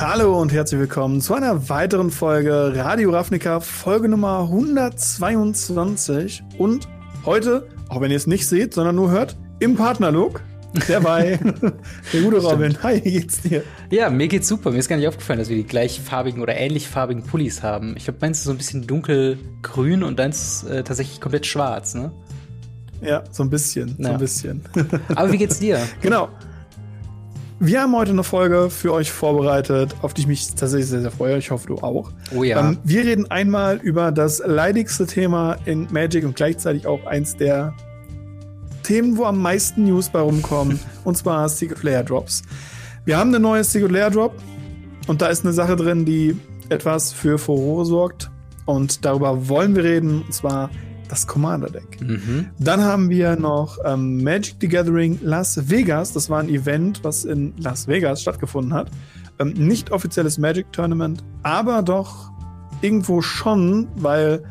Hallo und herzlich willkommen zu einer weiteren Folge Radio Ravnica, Folge Nummer 122. Und heute, auch wenn ihr es nicht seht, sondern nur hört, im Partnerlook. Dabei, der gute Robin. Hi, wie geht's dir? Ja, mir geht's super. Mir ist gar nicht aufgefallen, dass wir die gleichfarbigen oder ähnlichfarbigen Pullis haben. Ich glaube, meins ist so ein bisschen dunkelgrün und deins äh, tatsächlich komplett schwarz, ne? Ja, so ein bisschen, ja. so ein bisschen. Aber wie geht's dir? genau. Wir haben heute eine Folge für euch vorbereitet, auf die ich mich tatsächlich sehr, sehr freue. Ich hoffe, du auch. Oh ja. Ähm, wir reden einmal über das leidigste Thema in Magic und gleichzeitig auch eins der Themen, wo am meisten News bei rumkommen, und zwar Secret Layer Drops. Wir haben eine neue Secret Layer Drop und da ist eine Sache drin, die etwas für Furore sorgt. Und darüber wollen wir reden, und zwar das Commander-Deck. Mhm. Dann haben wir noch ähm, Magic the Gathering Las Vegas. Das war ein Event, was in Las Vegas stattgefunden hat. Ähm, nicht offizielles Magic Tournament, aber doch irgendwo schon, weil,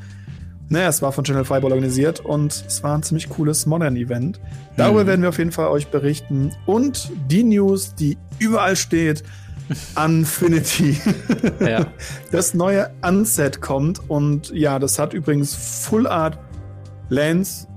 naja, es war von Channel Fireball organisiert und es war ein ziemlich cooles Modern-Event. Darüber mhm. werden wir auf jeden Fall euch berichten. Und die News, die überall steht, Unfinity. ja. Das neue Unset kommt und ja, das hat übrigens Full Art Lens.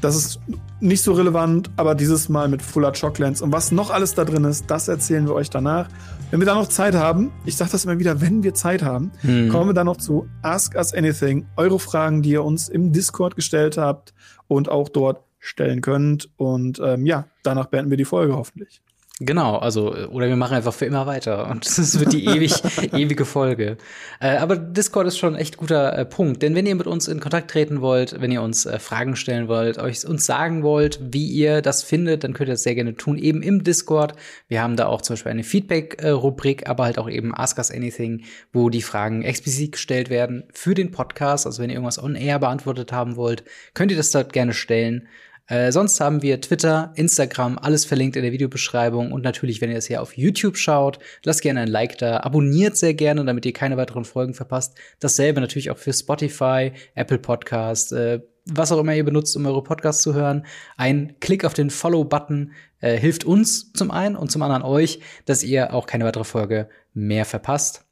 Das ist nicht so relevant, aber dieses Mal mit Full Art Shock Lens. Und was noch alles da drin ist, das erzählen wir euch danach. Wenn wir da noch Zeit haben, ich sage das immer wieder, wenn wir Zeit haben, hm. kommen wir dann noch zu Ask Us Anything. Eure Fragen, die ihr uns im Discord gestellt habt und auch dort stellen könnt. Und ähm, ja, danach beenden wir die Folge hoffentlich. Genau, also, oder wir machen einfach für immer weiter und es wird die ewig, ewige Folge. Äh, aber Discord ist schon ein echt guter äh, Punkt, denn wenn ihr mit uns in Kontakt treten wollt, wenn ihr uns äh, Fragen stellen wollt, euch uns sagen wollt, wie ihr das findet, dann könnt ihr das sehr gerne tun, eben im Discord. Wir haben da auch zum Beispiel eine Feedback-Rubrik, aber halt auch eben Ask Us Anything, wo die Fragen explizit gestellt werden für den Podcast. Also wenn ihr irgendwas on air beantwortet haben wollt, könnt ihr das dort gerne stellen. Äh, sonst haben wir Twitter, Instagram, alles verlinkt in der Videobeschreibung. Und natürlich, wenn ihr es hier auf YouTube schaut, lasst gerne ein Like da, abonniert sehr gerne, damit ihr keine weiteren Folgen verpasst. Dasselbe natürlich auch für Spotify, Apple Podcast, äh, was auch immer ihr benutzt, um eure Podcasts zu hören. Ein Klick auf den Follow-Button äh, hilft uns zum einen und zum anderen euch, dass ihr auch keine weitere Folge mehr verpasst.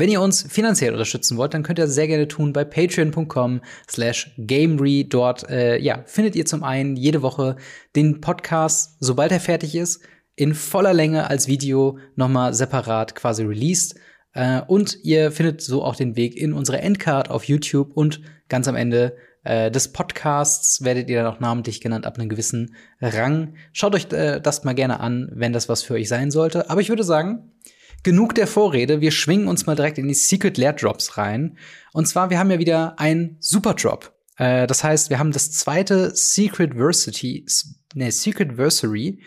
Wenn ihr uns finanziell unterstützen wollt, dann könnt ihr das sehr gerne tun bei patreon.com slash gamery. Dort äh, ja, findet ihr zum einen jede Woche den Podcast, sobald er fertig ist, in voller Länge als Video nochmal separat quasi released. Äh, und ihr findet so auch den Weg in unsere Endcard auf YouTube und ganz am Ende äh, des Podcasts werdet ihr dann auch namentlich genannt ab einem gewissen Rang. Schaut euch äh, das mal gerne an, wenn das was für euch sein sollte. Aber ich würde sagen, genug der Vorrede. Wir schwingen uns mal direkt in die Secret Lair Drops rein. Und zwar, wir haben ja wieder einen Super Drop. Äh, das heißt, wir haben das zweite Secret Versity, ne, Secret Versary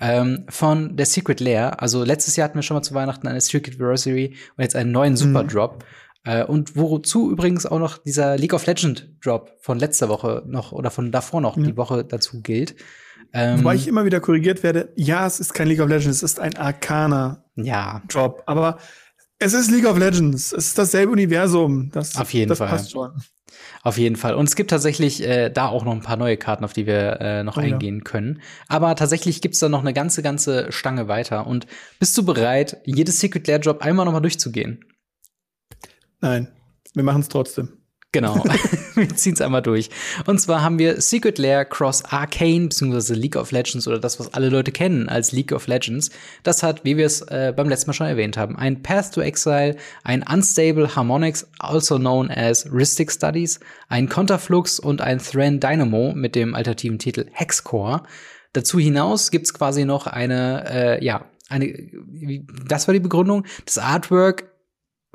ähm, von der Secret Lair. Also letztes Jahr hatten wir schon mal zu Weihnachten eine Secret Versary und jetzt einen neuen Super mhm. Drop. Äh, und wozu übrigens auch noch dieser League of Legend Drop von letzter Woche noch oder von davor noch mhm. die Woche dazu gilt. Ähm, Wobei ich immer wieder korrigiert werde, ja, es ist kein League of Legends, es ist ein Arcana ja. Drop. Aber es ist League of Legends. Es ist dasselbe Universum. Das, auf jeden das Fall. passt schon. Auf jeden Fall. Und es gibt tatsächlich äh, da auch noch ein paar neue Karten, auf die wir äh, noch oh, eingehen ja. können. Aber tatsächlich gibt's da noch eine ganze, ganze Stange weiter. Und bist du bereit, jedes Secret Lair Drop einmal nochmal durchzugehen? Nein, wir machen es trotzdem. Genau. wir ziehen es einmal durch. Und zwar haben wir Secret Lair Cross Arcane, beziehungsweise League of Legends oder das, was alle Leute kennen als League of Legends. Das hat, wie wir es äh, beim letzten Mal schon erwähnt haben, ein Path to Exile, ein Unstable Harmonics, also known as Ristic Studies, ein Konterflux und ein Thran Dynamo mit dem alternativen Titel Hexcore. Dazu hinaus gibt's quasi noch eine, äh, ja, eine, das war die Begründung. Das Artwork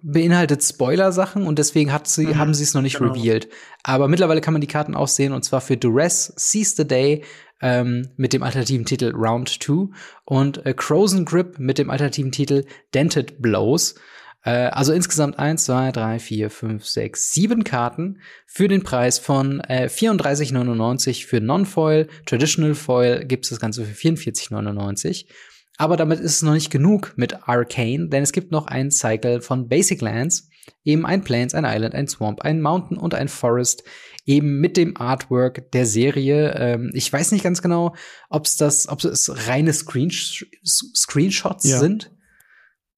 beinhaltet Spoiler-Sachen und deswegen hat sie, mhm, haben sie es noch nicht genau. revealed. Aber mittlerweile kann man die Karten auch sehen und zwar für Duress, Seize the Day ähm, mit dem alternativen Titel Round 2 und äh, Frozen Grip mit dem alternativen Titel Dented Blows. Äh, also insgesamt eins, zwei, drei, vier, fünf, sechs, sieben Karten für den Preis von äh, 34,99 für Non-Foil. Traditional Foil gibt es das Ganze für 44,99. Aber damit ist es noch nicht genug mit Arcane, denn es gibt noch ein Cycle von Basic Lands, eben ein Plains, ein Island, ein Swamp, ein Mountain und ein Forest, eben mit dem Artwork der Serie. Ähm, ich weiß nicht ganz genau, ob es das, ob es reine Screen Screenshots ja. sind.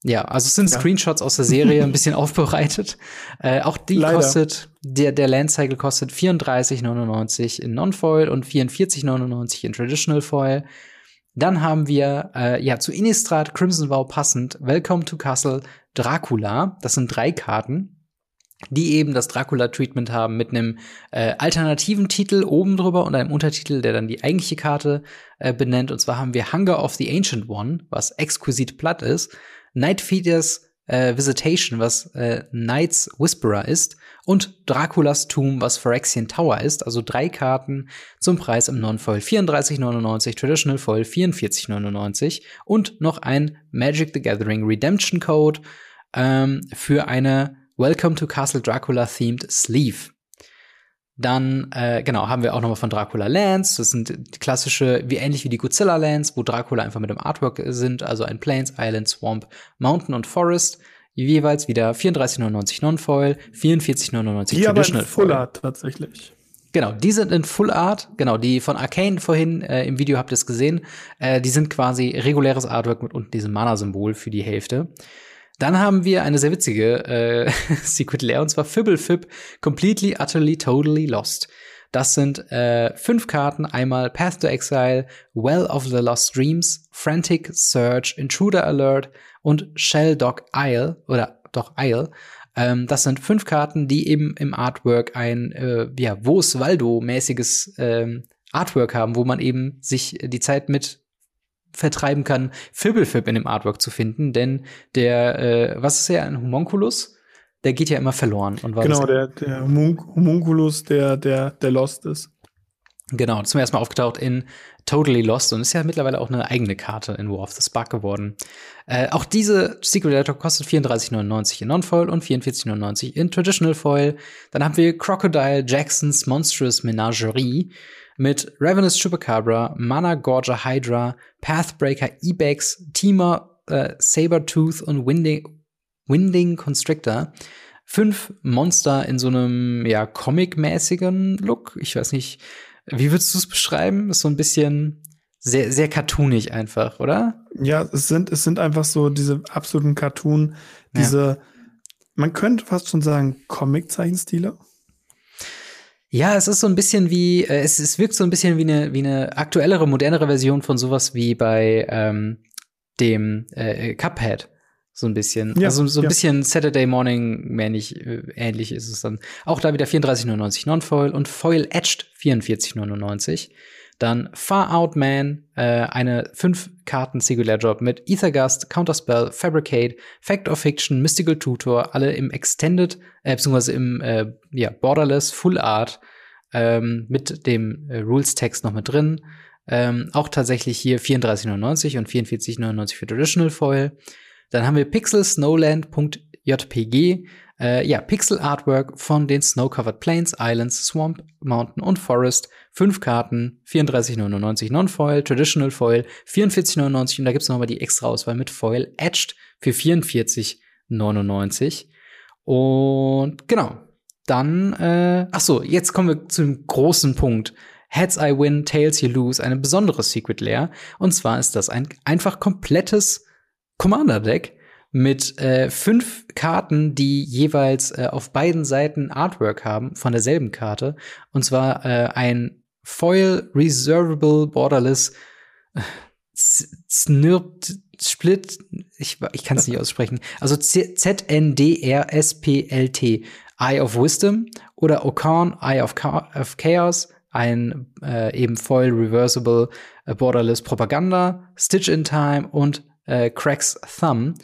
Ja, also es sind ja. Screenshots aus der Serie ein bisschen aufbereitet. Äh, auch die Leider. kostet, der, der Land Cycle kostet 34,99 in Non-Foil und 44,99 in Traditional Foil. Dann haben wir, äh, ja, zu Innistrad Crimson Vow passend Welcome to Castle Dracula. Das sind drei Karten die eben das Dracula-Treatment haben mit einem äh, alternativen Titel oben drüber und einem Untertitel, der dann die eigentliche Karte äh, benennt. Und zwar haben wir Hunger of the Ancient One, was exquisit platt ist, Nightfeeders äh, Visitation, was äh, Knight's Whisperer ist, und Draculas Tomb, was Phyrexian Tower ist. Also drei Karten zum Preis im Non-Foil 34,99, Traditional Foil 44,99 und noch ein Magic the Gathering Redemption Code ähm, für eine Welcome to Castle Dracula themed Sleeve. Dann, äh, genau, haben wir auch nochmal von Dracula Lands. Das sind klassische, wie ähnlich wie die Godzilla Lands, wo Dracula einfach mit dem Artwork sind, also ein Plains, Island, Swamp, Mountain und Forest. Jeweils wieder 34,99 Non-Foil, 44,99 die aber in Full Art tatsächlich. Genau, die sind in Full Art, genau, die von Arcane vorhin äh, im Video habt ihr es gesehen. Äh, die sind quasi reguläres Artwork mit unten diesem Mana-Symbol für die Hälfte. Dann haben wir eine sehr witzige äh, Secret Lair und zwar Fibblefib Completely, Utterly, Totally Lost. Das sind äh, fünf Karten, einmal Path to Exile, Well of the Lost Dreams, Frantic Search, Intruder Alert und Shell Dog Isle oder doch Isle. Ähm, das sind fünf Karten, die eben im Artwork ein äh, ja, Wo's Waldo-mäßiges ähm, Artwork haben, wo man eben sich die Zeit mit vertreiben kann, Fibblefib in dem Artwork zu finden, denn der, äh, was ist ja ein Homunculus? Der geht ja immer verloren. Und genau, der, der Homunculus, der, der, der Lost ist. Genau, zum ersten Mal aufgetaucht in Totally Lost und ist ja mittlerweile auch eine eigene Karte in War of the Spark geworden. Äh, auch diese Secret Editor kostet 34,99 in Non-Foil und 44,99 in Traditional Foil. Dann haben wir Crocodile Jacksons Monstrous Menagerie mit Ravenous Chupacabra, Mana Gorger Hydra, Pathbreaker Ibex, Teamer, äh, Sabertooth und Winding, Winding Constrictor. Fünf Monster in so einem, ja, Comic-mäßigen Look. Ich weiß nicht, wie würdest du es beschreiben? Ist so ein bisschen sehr, sehr cartoonig einfach, oder? Ja, es sind, es sind einfach so diese absoluten Cartoon, diese, ja. man könnte fast schon sagen, Comic-Zeichenstile. Ja, es ist so ein bisschen wie, äh, es, es wirkt so ein bisschen wie eine, wie eine aktuellere, modernere Version von sowas wie bei ähm, dem äh, Cuphead. So ein bisschen. Ja, also so ein ja. bisschen Saturday Morning mähnlich, äh, ähnlich ist es dann. Auch da wieder 34,99 Non-Foil und Foil Etched 44,99. Dann Far Out Man, äh, eine 5 Karten Singular Job mit Ethergust, Counterspell, Fabricate, Fact of Fiction, Mystical Tutor, alle im Extended, äh, beziehungsweise im äh, ja, Borderless Full Art ähm, mit dem äh, Rules-Text noch mit drin. Ähm, auch tatsächlich hier 34,99 und 44,99 für Traditional Foil. Dann haben wir Pixel Snowland.jpg, äh, ja, Pixel Artwork von den Snow-Covered Plains, Islands, Swamp, Mountain und Forest. Fünf Karten, 34,99 Non-Foil, Traditional Foil, 44,99 und da gibt's nochmal die extra Auswahl mit Foil Etched für 44,99. Und genau, dann, äh, ach so, jetzt kommen wir zum großen Punkt. Heads I Win, Tails You Lose, eine besondere Secret Lair. Und zwar ist das ein einfach komplettes Commander-Deck mit äh, fünf Karten, die jeweils äh, auf beiden Seiten Artwork haben von derselben Karte. Und zwar äh, ein Foil Reservable Borderless äh, Snirpt Split, ich, ich kann es nicht aussprechen. Also Z-N-D-R-S-P-L-T, Eye of Wisdom oder Okan, Eye of, of Chaos, ein äh, eben Foil Reversible äh, Borderless Propaganda, Stitch in Time und äh, Cracks Thumb.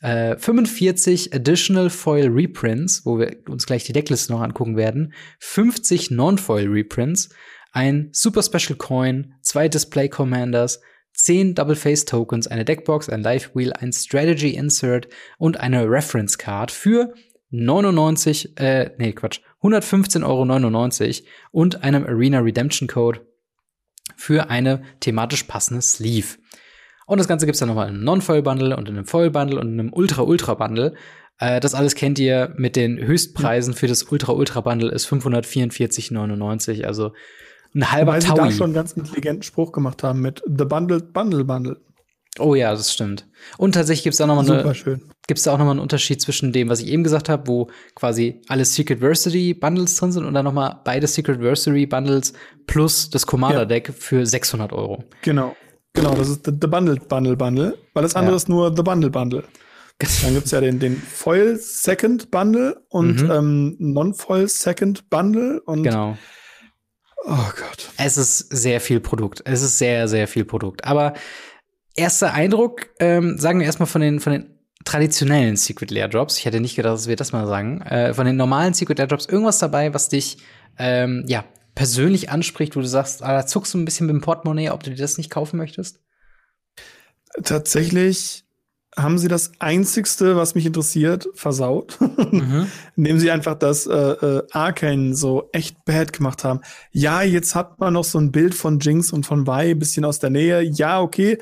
45 äh, Additional Foil Reprints, wo wir uns gleich die Deckliste noch angucken werden, 50 Non-Foil Reprints, ein Super Special Coin, zwei Display Commanders, 10 Double Face Tokens, eine Deckbox, ein Live Wheel, ein Strategy Insert und eine Reference Card für 99, äh, nee, Quatsch, 115,99 Euro und einem Arena Redemption Code für eine thematisch passende Sleeve. Und das Ganze gibt's dann nochmal in einem Non-Foil-Bundle und in einem Foil-Bundle und in einem Ultra-Ultra-Bundle. Äh, das alles kennt ihr mit den Höchstpreisen für das Ultra-Ultra-Bundle ist 544,99. Also ein halber Weil Taui. sie da schon einen ganz intelligenten Spruch gemacht haben mit The Bundled Bundle Bundle. Oh ja, das stimmt. Und tatsächlich gibt's da noch mal Super eine, gibt's da auch noch mal einen Unterschied zwischen dem, was ich eben gesagt habe, wo quasi alle Secret Versary Bundles drin sind und dann noch mal beide Secret Versary Bundles plus das Commander Deck für 600 Euro. Genau. Genau, das ist the, the Bundled Bundle Bundle, weil das andere Ja. ist nur The Bundle Bundle. Dann gibt's ja den, den Foil Second Bundle und Mhm. ähm, Non-Foil Second Bundle und Genau. oh Gott. Es ist sehr viel Produkt. Es ist sehr, sehr viel Produkt. Aber erster Eindruck, ähm, sagen wir erstmal von den, von den traditionellen Secret Lair Drops. Ich hätte nicht gedacht, dass wir das mal sagen. Äh, von den normalen Secret Lair Drops irgendwas dabei, was dich, ähm, ja, persönlich anspricht, wo du sagst, ah, da zuckst du ein bisschen mit dem Portemonnaie, ob du dir das nicht kaufen möchtest? Tatsächlich haben sie das einzigste, was mich interessiert, versaut. Mhm. Indem sie einfach das äh, äh, Arcane so echt bad gemacht haben. Ja, jetzt hat man noch so ein Bild von Jinx und von Vi bisschen aus der Nähe. Ja, okay.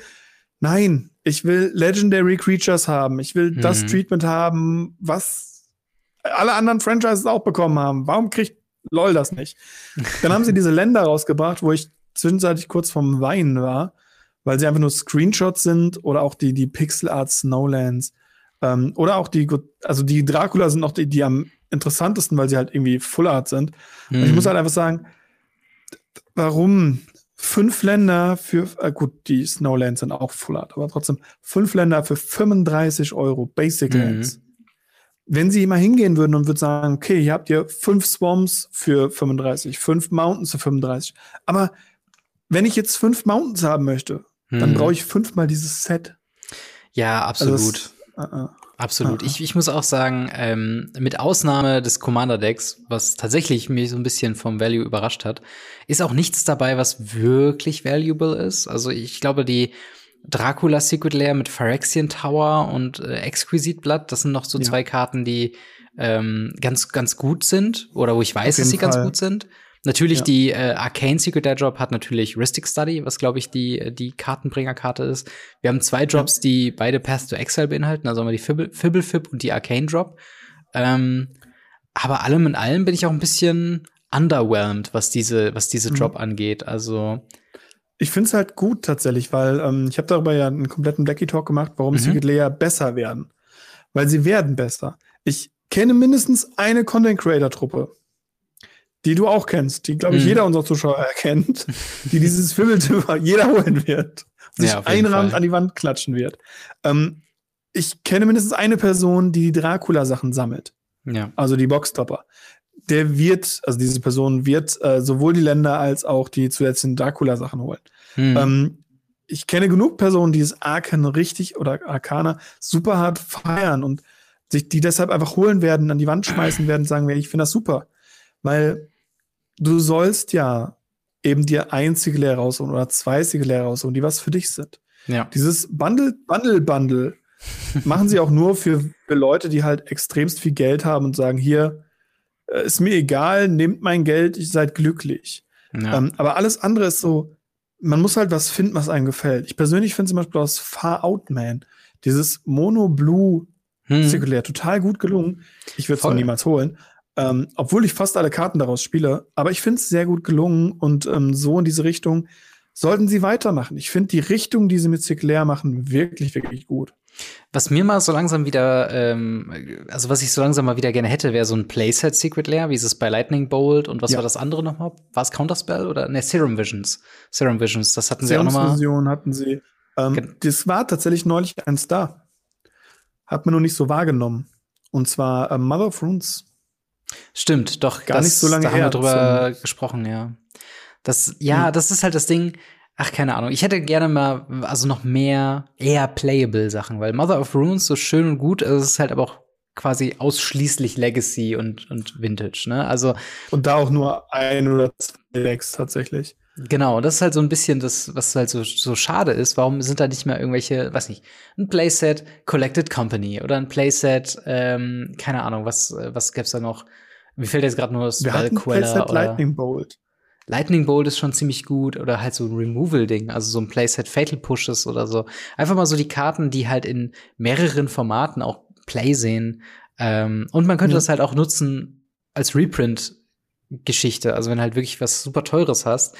Nein, ich will Legendary Creatures haben. Ich will das Mhm. Treatment haben, was alle anderen Franchises auch bekommen haben. Warum kriegt LOL das nicht? Dann haben sie diese Länder rausgebracht, wo ich zwischenzeitlich kurz vom Weinen war, weil sie einfach nur Screenshots sind oder auch die, die Pixel Art Snowlands. Ähm, oder auch die, also die Dracula sind noch die, die am interessantesten, weil sie halt irgendwie Full Art sind. Und ich Mhm. muss halt einfach sagen, warum fünf Länder für, äh gut, die Snowlands sind auch Full Art, aber trotzdem fünf Länder für 35 Euro Basic Mhm. Wenn sie mal hingehen würden und würden sagen, okay, hier habt ihr fünf Swamps für 35, fünf Mountains für 35. Aber wenn ich jetzt fünf Mountains haben möchte, dann Mhm. brauche ich fünfmal dieses Set. Ja, Also absolut. das- äh, äh. Absolut. Ah. Ich, ich muss auch sagen, ähm, mit Ausnahme des Commander-Decks, was tatsächlich mich so ein bisschen vom Value überrascht hat, ist auch nichts dabei, was wirklich valuable ist. Also ich glaube, die Dracula Secret Lair mit Phyrexian Tower und äh, Exquisite Blood, das sind noch so Ja. zwei Karten, die ähm, ganz, ganz gut sind oder wo ich weiß, dass sie ganz Fall. gut sind. Natürlich Ja. die äh, Arcane Secret Lair Drop hat natürlich Ristic Study, was glaube ich die die Kartenbringerkarte ist. Wir haben zwei Drops, die beide Path to Exile beinhalten, also haben wir die Fibble, Fibble Fib und die Arcane Drop. Ähm, aber allem in allem bin ich auch ein bisschen underwhelmed, was diese was diese Mhm. Drop angeht. Also Ich finde es halt gut tatsächlich, weil ähm, ich habe darüber ja einen kompletten Blackie Talk gemacht, warum Mhm. Secret Layer besser werden. Weil sie werden besser. Ich kenne mindestens eine Content Creator Truppe, die du auch kennst, die glaube ich Mhm. jeder unserer Zuschauer erkennt, die dieses Fimmeltimmer jeder holen wird, sich Ja, Fall. an die Wand klatschen wird. Ähm, ich kenne mindestens eine Person, die die Dracula Sachen sammelt ja. also die Boxtopper. Der wird, also diese Person wird äh, sowohl die Länder als auch die zusätzlichen Dracula-Sachen holen. Hm. Ähm, ich kenne genug Personen, die das Arkan richtig oder Arcana super hart feiern und sich die deshalb einfach holen werden, an die Wand schmeißen werden, sagen wir, ich finde das super. Weil du sollst ja eben dir ein Sigilär rausholen oder zwei Sigilär rausholen, die was für dich sind. ja. Dieses Bundle, Bundle, Bundle machen sie auch nur für, für Leute, die halt extremst viel Geld haben und sagen, hier, ist mir egal, nehmt mein Geld, ich seid glücklich. ja. Ähm, aber alles andere ist so, man muss halt was finden, was einem gefällt. Ich persönlich finde zum Beispiel aus Far Out Man dieses Mono-Blue Hm. Zirkulär total gut gelungen. Ich würde es noch niemals holen. Ähm, obwohl ich fast alle Karten daraus spiele. Aber ich finde es sehr gut gelungen und ähm, so in diese Richtung sollten sie weitermachen. Ich finde die Richtung, die sie mit Zirkulär machen, wirklich, wirklich gut. Was mir mal so langsam wieder, ähm, also was ich so langsam mal wieder gerne hätte, wäre so ein Playset Secret Lair, wie es es bei Lightning Bolt und was Ja. war das andere nochmal? War es Counterspell oder? Ne, Serum Visions. Serum Visions, das hatten sie auch nochmal. Serumsfusion hatten sie. Ähm, das war tatsächlich neulich eins da. Hat man nur nicht so wahrgenommen. Und zwar äh, Mother of Runes. Stimmt, doch. Gar das, nicht so lange da haben wir her drüber gesprochen, ja. Das, ja, Hm. das ist halt das Ding. Ach, keine Ahnung. Ich hätte gerne mal, also noch mehr eher playable Sachen, weil Mother of Runes so schön und gut, also es ist halt aber auch quasi ausschließlich Legacy und, und Vintage, ne? Also, Und da auch nur ein oder zwei Decks tatsächlich. Genau, das ist halt so ein bisschen das, was halt so, so schade ist. Warum sind da nicht mehr irgendwelche, weiß nicht, ein Playset Collected Company oder ein Playset, ähm, keine Ahnung, was, was gäb's da noch? Mir fällt jetzt gerade nur das Wir hatten Playset oder Lightning Bolt. Lightning Bolt ist schon ziemlich gut oder halt so ein Removal-Ding, also so ein Playset Fatal Pushes oder so. Einfach mal so die Karten, die halt in mehreren Formaten auch Play sehen. Ähm, und man könnte Ja. das halt auch nutzen als Reprint-Geschichte. Also wenn halt wirklich was super Teures hast,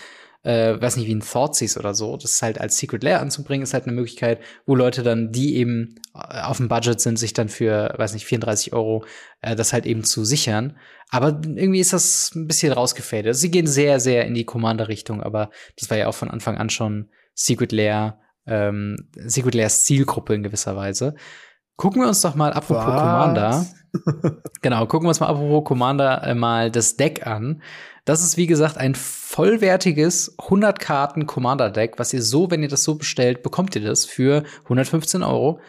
äh, weiß nicht, wie ein Thoughtseize oder so. Das ist halt als Secret Lair anzubringen, ist halt eine Möglichkeit, wo Leute dann, die eben äh, auf dem Budget sind, sich dann für, weiß nicht, 34 Euro äh, das halt eben zu sichern. Aber irgendwie ist das ein bisschen rausgefadet. Sie gehen sehr, sehr in die Commander-Richtung, aber das war ja auch von Anfang an schon Secret Lair, ähm, Secret Lairs Zielgruppe in gewisser Weise. Gucken wir uns doch mal, apropos Was? Commander. genau, gucken wir uns mal, apropos Commander, äh, mal das Deck an. Das ist, wie gesagt, ein vollwertiges 100 Karten Commander Deck, was ihr so, wenn ihr das so bestellt, bekommt ihr das für 115 Euro.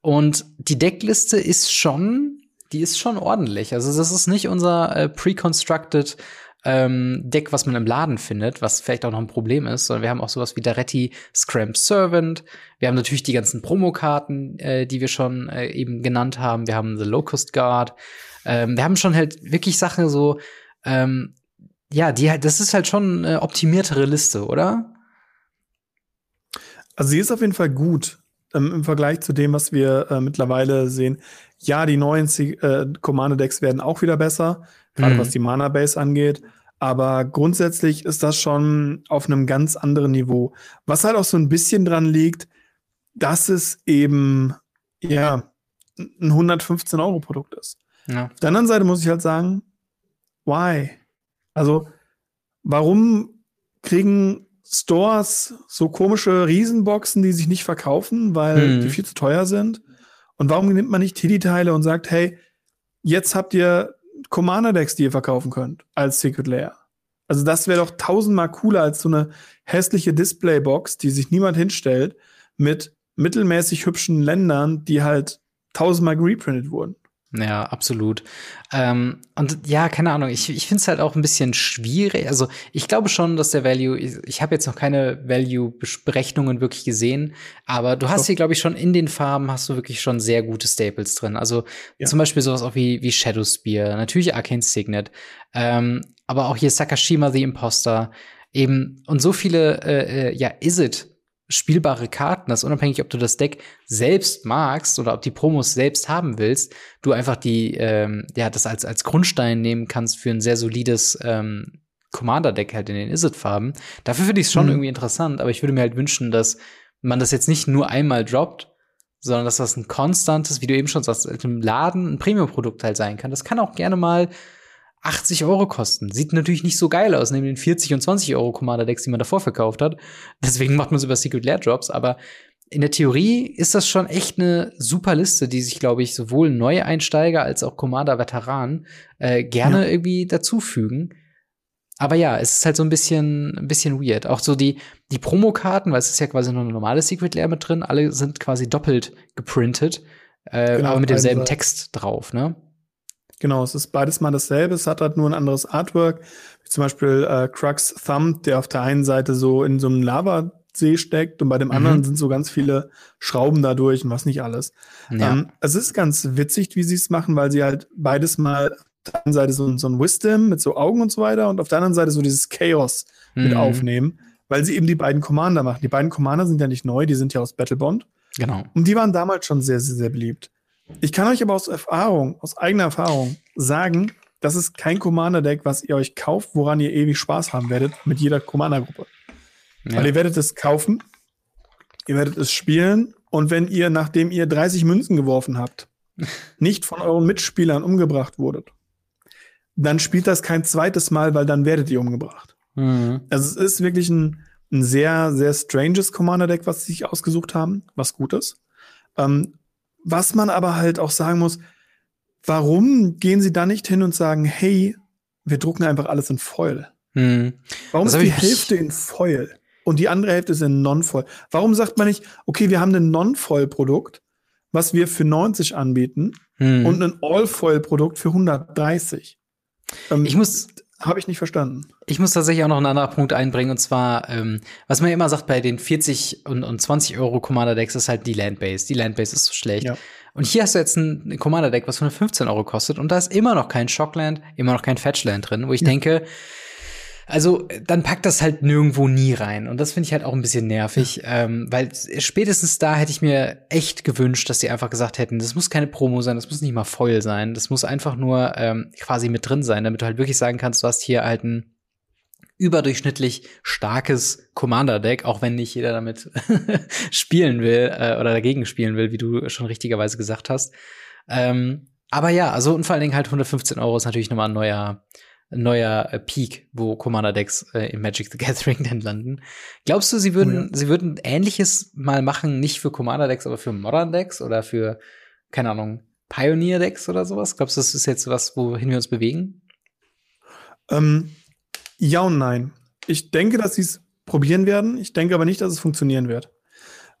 Und die Deckliste ist schon, die ist schon ordentlich. Also das ist nicht unser äh, pre-constructed ähm, Deck, was man im Laden findet, was vielleicht auch noch ein Problem ist, sondern wir haben auch sowas wie Daretti Scramp Servant. Wir haben natürlich die ganzen Promokarten, äh, die wir schon äh, eben genannt haben. Wir haben The Locust Guard. Ähm, wir haben schon halt wirklich Sachen so, ähm, ja, die halt, das ist halt schon eine optimiertere Liste, oder? Also sie ist auf jeden Fall gut ähm, im Vergleich zu dem, was wir äh, mittlerweile sehen. Ja, die neuen äh, Commander-Decks werden auch wieder besser gerade mhm. was die Mana-Base angeht. Aber grundsätzlich ist das schon auf einem ganz anderen Niveau. Was halt auch so ein bisschen dran liegt, dass es eben, ja, ein 115-Euro-Produkt ist. Ja. Auf der anderen Seite muss ich halt sagen, why? Also, warum kriegen Stores so komische Riesenboxen, die sich nicht verkaufen, weil mhm. die viel zu teuer sind? Und warum nimmt man nicht TD-Teile und sagt, hey, jetzt habt ihr Commander-Decks, die ihr verkaufen könnt, als Secret Layer. Also das wäre doch tausendmal cooler als so eine hässliche Displaybox, die sich niemand hinstellt, mit mittelmäßig hübschen Ländern, die halt tausendmal reprintet wurden. Ja, absolut. Ähm, und ja, keine Ahnung, ich, ich finde es halt auch ein bisschen schwierig. Also ich glaube schon, dass der Value, ich, ich habe jetzt noch keine Value-Berechnungen wirklich gesehen, aber du hast hier, glaube ich, schon in den Farben hast du wirklich schon sehr gute Staples drin. Also ja. zum Beispiel sowas auch wie, wie Shadow Spear, natürlich Arcane Signet, ähm, aber auch hier Sakashima the Imposter, eben und so viele, äh, äh ja, Is it spielbare Karten, dass unabhängig, ob du das Deck selbst magst oder ob die Promos selbst haben willst, du einfach die, ähm, ja, das als, als Grundstein nehmen kannst für ein sehr solides ähm, Commander-Deck halt in den Izzet-Farben. Dafür finde ich es schon mhm. irgendwie interessant, aber ich würde mir halt wünschen, dass man das jetzt nicht nur einmal droppt, sondern dass das ein konstantes, wie du eben schon sagst, im Laden ein Premium-Produkt halt sein kann. Das kann auch gerne mal 80 Euro kosten. Sieht natürlich nicht so geil aus, neben den 40 und 20 Euro Commander-Decks, die man davor verkauft hat. Deswegen macht man es über Secret Lair Drops, aber in der Theorie ist das schon echt eine super Liste, die sich, glaube ich, sowohl neue Einsteiger als auch Commander-Veteranen äh, gerne ja. irgendwie dazufügen. Aber ja, es ist halt so ein bisschen, ein bisschen weird. Auch so die, die Promokarten, weil es ist ja quasi nur eine normale Secret Lair mit drin, alle sind quasi doppelt geprintet, äh, genau, aber mit demselben Text drauf, ne? Genau, es ist beides mal dasselbe. Es hat halt nur ein anderes Artwork. Wie zum Beispiel äh, Crux Thumb, der auf der einen Seite so in so einem Lavasee steckt und bei dem mhm. anderen sind so ganz viele Schrauben dadurch und was nicht alles. Ja. Ähm, es ist ganz witzig, wie sie es machen, weil sie halt beides mal auf der einen Seite so, so ein Wisdom mit so Augen und so weiter und auf der anderen Seite so dieses Chaos mhm. mit aufnehmen, weil sie eben die beiden Commander machen. Die beiden Commander sind ja nicht neu, die sind ja aus Battlebond. Genau. Und die waren damals schon sehr, sehr, sehr beliebt. Ich kann euch aber aus Erfahrung, aus eigener Erfahrung sagen, das ist kein Commander-Deck, was ihr euch kauft, woran ihr ewig Spaß haben werdet mit jeder Commander-Gruppe. Ja. Weil ihr werdet es kaufen, ihr werdet es spielen und wenn ihr, nachdem ihr 30 Münzen geworfen habt, nicht von euren Mitspielern umgebracht wurdet, dann spielt das kein zweites Mal, weil dann werdet ihr umgebracht. Mhm. Also es ist wirklich ein, ein sehr, sehr stranges Commander-Deck, was sie sich ausgesucht haben, was gut ist. Ähm, was man aber halt auch sagen muss, warum gehen sie da nicht hin und sagen, hey, wir drucken einfach alles in Foil? Hm. Warum das ist die Hälfte in Foil und die andere Hälfte ist in Non-Foil? Warum sagt man nicht, okay, wir haben ein Non-Foil-Produkt, was wir für 90 anbieten hm. und ein All-Foil-Produkt für 130? Ähm, ich muss habe ich nicht verstanden. Ich muss tatsächlich auch noch einen anderen Punkt einbringen, und zwar, ähm, was man immer sagt bei den 40 und, und 20 Euro Commander-Decks, ist halt die Landbase. Die Landbase ist so schlecht. Ja. Und hier hast du jetzt ein Commander-Deck, was 115 Euro kostet, und da ist immer noch kein Shockland, immer noch kein Fetchland drin, wo ich ja. denke, also dann packt das halt nirgendwo nie rein. Und das finde ich halt auch ein bisschen nervig, ja. ähm, weil spätestens da hätte ich mir echt gewünscht, dass sie einfach gesagt hätten, das muss keine Promo sein, das muss nicht mal Foil sein, das muss einfach nur ähm, quasi mit drin sein, damit du halt wirklich sagen kannst, du hast hier halt ein überdurchschnittlich starkes Commander-Deck, auch wenn nicht jeder damit spielen will äh, oder dagegen spielen will, wie du schon richtigerweise gesagt hast. Ähm, aber ja, also und vor allen Dingen halt 115 Euro ist natürlich nochmal ein neuer, neuer äh, Peak, wo Commander-Decks äh, in Magic the Gathering dann landen. Glaubst du, sie würden, oh ja. sie würden Ähnliches mal machen, nicht für Commander-Decks, aber für Modern-Decks oder für, keine Ahnung, Pioneer-Decks oder sowas? Glaubst du, das ist jetzt was, wohin wir uns bewegen? Ähm, ja und nein. Ich denke, dass sie es probieren werden. Ich denke aber nicht, dass es funktionieren wird.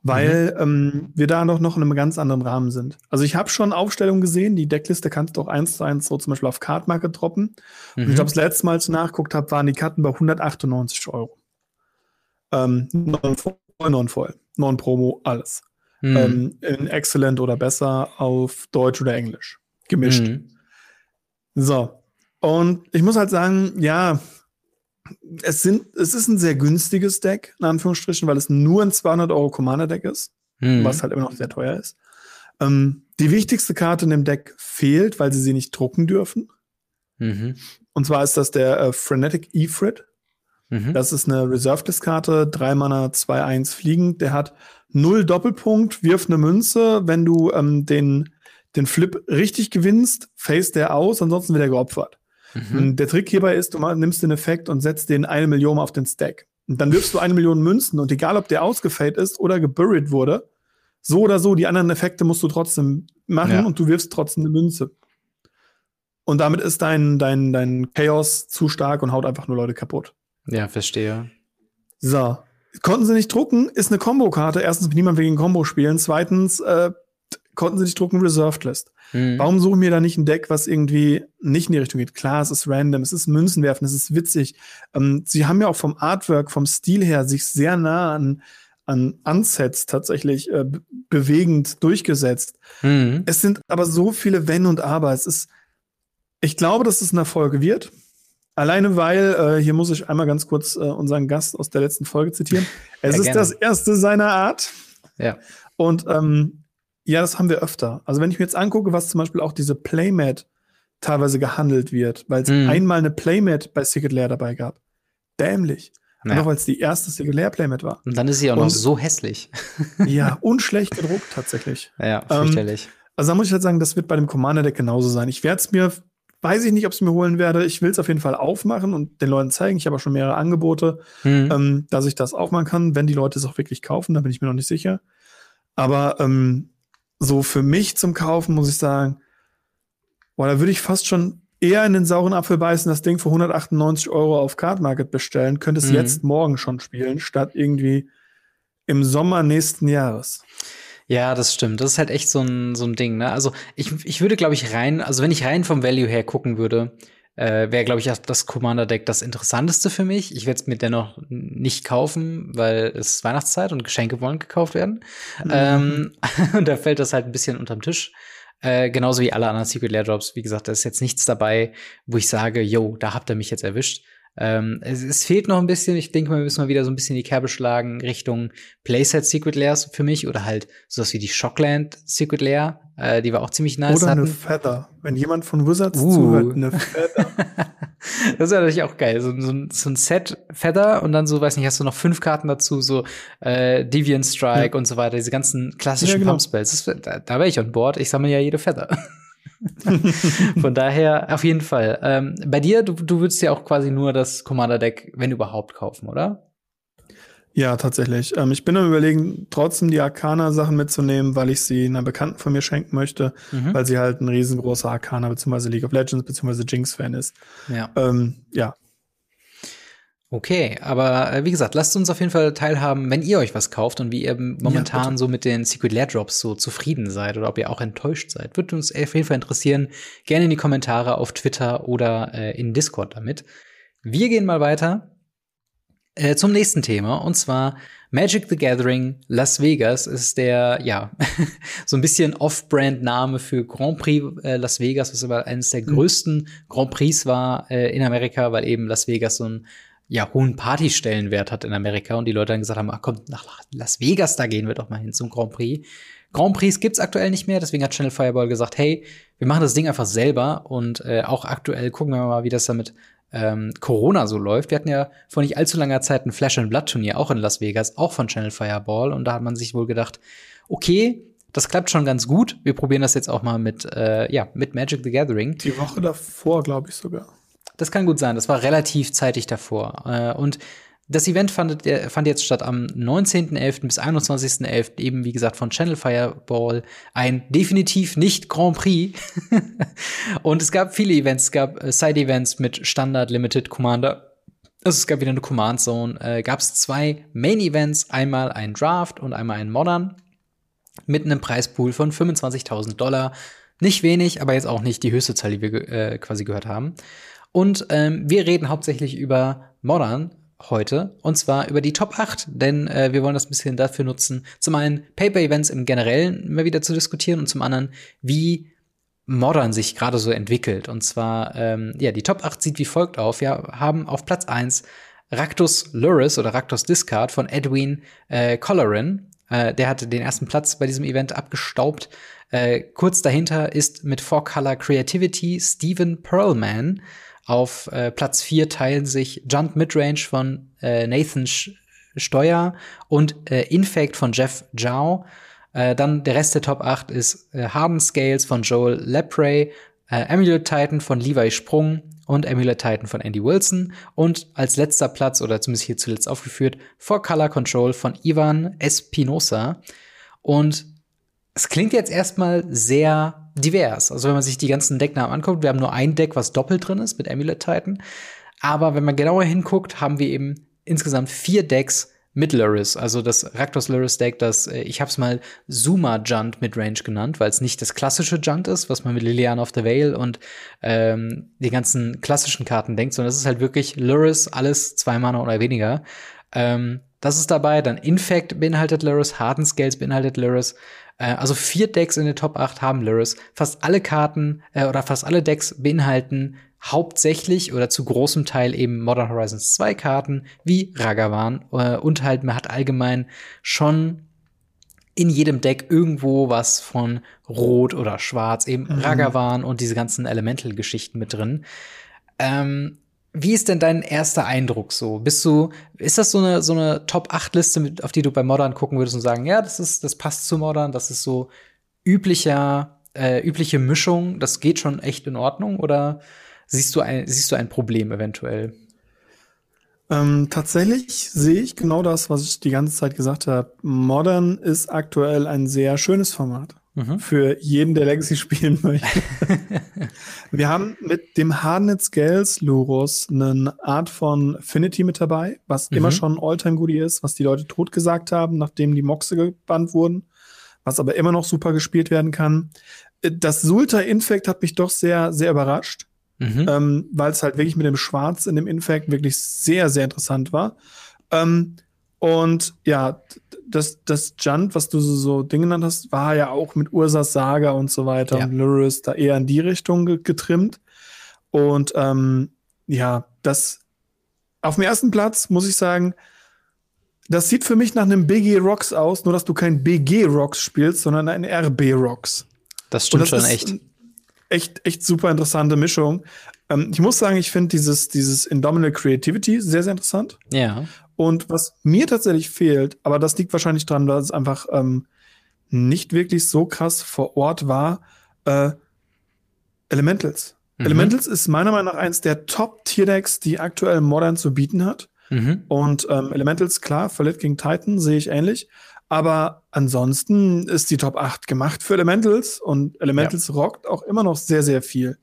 Weil mhm. ähm, wir da noch, noch in einem ganz anderen Rahmen sind. Also ich habe schon Aufstellungen gesehen, die Deckliste kannst du auch eins zu eins so zum Beispiel auf Card Market droppen. Mhm. Und ich glaube, das letzte Mal, als ich nachguckt habe, waren die Karten bei 198 Euro. Ähm, non-voll, non-voll, non-promo, alles. Mhm. Ähm, in Excellent oder besser auf Deutsch oder Englisch. Gemischt. Mhm. So. Und ich muss halt sagen, ja, es, sind, es ist ein sehr günstiges Deck, in Anführungsstrichen, weil es nur ein 200 Euro Commander-Deck ist, mhm. was halt immer noch sehr teuer ist. Ähm, die wichtigste Karte in dem Deck fehlt, weil sie sie nicht drucken dürfen. Mhm. Und zwar ist das der äh, Frenetic Ifrit. Mhm. Das ist eine Reserved-Karte, 3 Mana, 2-1 fliegend. Der hat 0 Doppelpunkt, wirft eine Münze. Wenn du ähm, den, den Flip richtig gewinnst, face der aus, ansonsten wird er geopfert. Mhm. Der Trick hierbei ist, du nimmst den Effekt und setzt den eine Million auf den Stack. Und dann wirfst du eine Million Münzen und egal, ob der ausgefällt ist oder geburied wurde, so oder so, die anderen Effekte musst du trotzdem machen ja. und du wirfst trotzdem eine Münze. Und damit ist dein, dein, dein Chaos zu stark und haut einfach nur Leute kaputt. Ja, verstehe. So. Konnten sie nicht drucken, ist eine Combo-Karte. Erstens, niemand wegen Combo spielen. Zweitens, äh, konnten sie nicht drucken, Reserved List. Mhm. Warum suchen wir da nicht ein Deck, was irgendwie nicht in die Richtung geht? Klar, es ist random, es ist Münzenwerfen, es ist witzig. Ähm, sie haben ja auch vom Artwork, vom Stil her sich sehr nah an, an Unsets tatsächlich äh, bewegend durchgesetzt. Mhm. Es sind aber so viele Wenn und Aber. Es ist, ich glaube, dass es ein Erfolg wird. Alleine weil, äh, hier muss ich einmal ganz kurz äh, unseren Gast aus der letzten Folge zitieren. Es ja, ist gerne. das erste seiner Art. Ja. Und ähm, ja, das haben wir öfter. Also wenn ich mir jetzt angucke, was zum Beispiel auch diese Playmat teilweise gehandelt wird, weil es mhm. einmal eine Playmat bei Secret Lair dabei gab. Dämlich. Naja. Noch weil es die erste Secret Lair Playmat war. Und dann ist sie auch Und, noch so hässlich. ja, und schlecht gedruckt tatsächlich. Ja, fürchterlich. Ähm, also da muss ich halt sagen, das wird bei dem Commander Deck genauso sein. Ich werde es mir, weiß ich nicht, ob es mir holen werde. Ich will es auf jeden Fall aufmachen und den Leuten zeigen. Ich habe auch schon mehrere Angebote, mhm. ähm, dass ich das aufmachen kann, wenn die Leute es auch wirklich kaufen. Da bin ich mir noch nicht sicher. Aber ähm, so für mich zum Kaufen, muss ich sagen, boah, da würde ich fast schon eher in den sauren Apfel beißen, das Ding für 198 Euro auf Card Market bestellen, könnte es mhm. jetzt morgen schon spielen, statt irgendwie im Sommer nächsten Jahres. Ja, das stimmt. Das ist halt echt so ein, so ein Ding, ne? Also ich, ich würde, glaube ich, rein, also wenn ich rein vom Value her gucken würde, äh, wäre, glaube ich, das Commander-Deck das Interessanteste für mich. Ich werde es mir dennoch nicht kaufen, weil es ist Weihnachtszeit und Geschenke wollen gekauft werden. Mhm. Ähm, und da fällt das halt ein bisschen unterm Tisch. Äh, genauso wie alle anderen Secret Lair Drops. Wie gesagt, da ist jetzt nichts dabei, wo ich sage, yo, da habt ihr mich jetzt erwischt. Ähm, es, es, fehlt noch ein bisschen. Ich denke mal, wir müssen mal wieder so ein bisschen die Kerbe schlagen Richtung Playset Secret Lairs für mich oder halt sowas wie die Shockland Secret Lair. Äh, die war auch ziemlich nice. Oder hatten. eine Feather. Wenn jemand von Wizards uh. zuhört, eine Feather. das ist natürlich auch geil. So, so, so, ein Set Feather und dann so, weiß nicht, hast du noch fünf Karten dazu, so äh, Deviant Strike ja. und so weiter, diese ganzen klassischen ja, genau. Pumpspells. Da, da wäre ich an Bord. Ich sammle ja jede Feather. Von daher auf jeden Fall. Ähm, bei dir, du, du würdest ja auch quasi nur das Commander-Deck, wenn überhaupt, kaufen, oder? Ja, tatsächlich. Ähm, ich bin am überlegen, trotzdem die Arcana-Sachen mitzunehmen, weil ich sie einer Bekannten von mir schenken möchte, mhm. weil sie halt ein riesengroßer Arcana bzw. League of Legends bzw. Jinx-Fan ist. Ja. Ähm, ja, Okay, aber äh, wie gesagt, lasst uns auf jeden Fall teilhaben, wenn ihr euch was kauft und wie ihr momentan ja, so mit den Secret Lair Drops so zufrieden seid oder ob ihr auch enttäuscht seid. Würde uns auf jeden Fall interessieren. Gerne in die Kommentare auf Twitter oder äh, in Discord damit. Wir gehen mal weiter äh, zum nächsten Thema und zwar Magic the Gathering Las Vegas ist der, ja, so ein bisschen Off-Brand-Name für Grand Prix äh, Las Vegas, was aber eines der mhm. größten Grand Prix war äh, in Amerika, weil eben Las Vegas so ein ja, hohen Partystellenwert hat in Amerika und die Leute dann gesagt haben, ach komm, nach Las Vegas, da gehen wir doch mal hin zum Grand Prix. Grand Prix gibt's aktuell nicht mehr, deswegen hat Channel Fireball gesagt, hey, wir machen das Ding einfach selber und äh, auch aktuell gucken wir mal, wie das damit ähm, Corona so läuft. Wir hatten ja vor nicht allzu langer Zeit ein Flash and Blood Turnier auch in Las Vegas, auch von Channel Fireball. Und da hat man sich wohl gedacht, okay, das klappt schon ganz gut. Wir probieren das jetzt auch mal mit, äh, ja, mit Magic the Gathering. Die Woche davor, glaube ich sogar. Das kann gut sein. Das war relativ zeitig davor. Äh, und das Event fand, fand jetzt statt am 19.11. bis 21.11. eben, wie gesagt, von Channel Fireball. Ein definitiv nicht Grand Prix. und es gab viele Events. Es gab äh, Side-Events mit Standard, Limited, Commander. Also es gab wieder eine Command Zone. Äh, gab es zwei Main-Events. Einmal ein Draft und einmal ein Modern. Mit einem Preispool von 25.000 Dollar. Nicht wenig, aber jetzt auch nicht die höchste Zahl, die wir äh, quasi gehört haben. Und ähm, wir reden hauptsächlich über Modern, heute, und zwar über die Top 8, denn äh, wir wollen das ein bisschen dafür nutzen, zum einen Paper-Events im Generellen immer wieder zu diskutieren und zum anderen, wie Modern sich gerade so entwickelt. Und zwar, ähm, ja, die Top 8 sieht wie folgt auf. Wir haben auf Platz 1 Raktus Luris oder Raktus Discard von Edwin äh, Colleran. Äh, der hatte den ersten Platz bei diesem Event abgestaubt. Äh, kurz dahinter ist mit Four Color Creativity Stephen Perlman. Auf äh, Platz 4 teilen sich Junt Midrange von äh, Nathan Steuer und äh, Infect von Jeff Zhao. Äh, dann der Rest der Top 8 ist äh, Harden Scales von Joel Lepre, äh, Amulet Titan von Levi Sprung und Amulet Titan von Andy Wilson. Und als letzter Platz, oder zumindest hier zuletzt aufgeführt, For Color Control von Ivan Espinosa. Und es klingt jetzt erstmal sehr divers. Also wenn man sich die ganzen Decknamen anguckt, wir haben nur ein Deck, was doppelt drin ist mit Amulet Titan. Aber wenn man genauer hinguckt, haben wir eben insgesamt vier Decks mit Luris, also das Raktos Luris Deck, das äh, ich hab's mal Zuma Junt mit Range genannt, weil es nicht das klassische Junt ist, was man mit Liliana of the Veil und ähm, die ganzen klassischen Karten denkt, sondern es ist halt wirklich Luris, alles zwei Mana oder weniger. Ähm, das ist dabei, dann Infect beinhaltet Luris, Harden Scales beinhaltet Luris, also vier Decks in der Top 8 haben Luris. Fast alle Karten äh, oder fast alle Decks beinhalten hauptsächlich oder zu großem Teil eben Modern Horizons 2 Karten wie Ragavan äh, und halt man hat allgemein schon in jedem Deck irgendwo was von Rot oder Schwarz, eben mhm. Ragavan und diese ganzen Elemental-Geschichten mit drin. Ähm, wie ist denn dein erster Eindruck so? Bist du, ist das so eine, so eine Top-8-Liste, auf die du bei Modern gucken würdest und sagen, ja, das ist, das passt zu Modern, das ist so üblicher, äh, übliche Mischung, das geht schon echt in Ordnung? Oder siehst du ein, siehst du ein Problem eventuell? Ähm, tatsächlich sehe ich genau das, was ich die ganze Zeit gesagt habe. Modern ist aktuell ein sehr schönes Format. Mhm. Für jeden, der Legacy spielen möchte. wir haben mit dem Hardnet Scales Lurus eine Art von Affinity mit dabei, was mhm. immer schon ein Alltime-Goodie ist, was die Leute totgesagt haben, nachdem die Moxe gebannt wurden, was aber immer noch super gespielt werden kann. Das Sulta Infect hat mich doch sehr, sehr überrascht, mhm. ähm, weil es halt wirklich mit dem Schwarz in dem Infect wirklich sehr, sehr interessant war. Ähm, und ja, das, das Junt, was du so, so Dinge genannt hast, war ja auch mit Ursas Saga und so weiter ja. und Luris da eher in die Richtung getrimmt. Und ähm, ja, das auf dem ersten Platz muss ich sagen, das sieht für mich nach einem BG Rocks aus, nur dass du kein BG Rocks spielst, sondern ein RB Rocks. Das stimmt das schon echt. Echt, echt super interessante Mischung. Ähm, ich muss sagen, ich finde dieses, dieses Indomitable Creativity sehr, sehr interessant. Ja. Und was mir tatsächlich fehlt, aber das liegt wahrscheinlich daran, dass es einfach ähm, nicht wirklich so krass vor Ort war, äh, Elementals. Mhm. Elementals ist meiner Meinung nach eins der Top-Tier-Decks, die aktuell Modern zu bieten hat. Mhm. Und ähm, Elementals, klar, Verlet gegen Titan sehe ich ähnlich. Aber ansonsten ist die Top 8 gemacht für Elementals und Elementals ja. rockt auch immer noch sehr, sehr viel.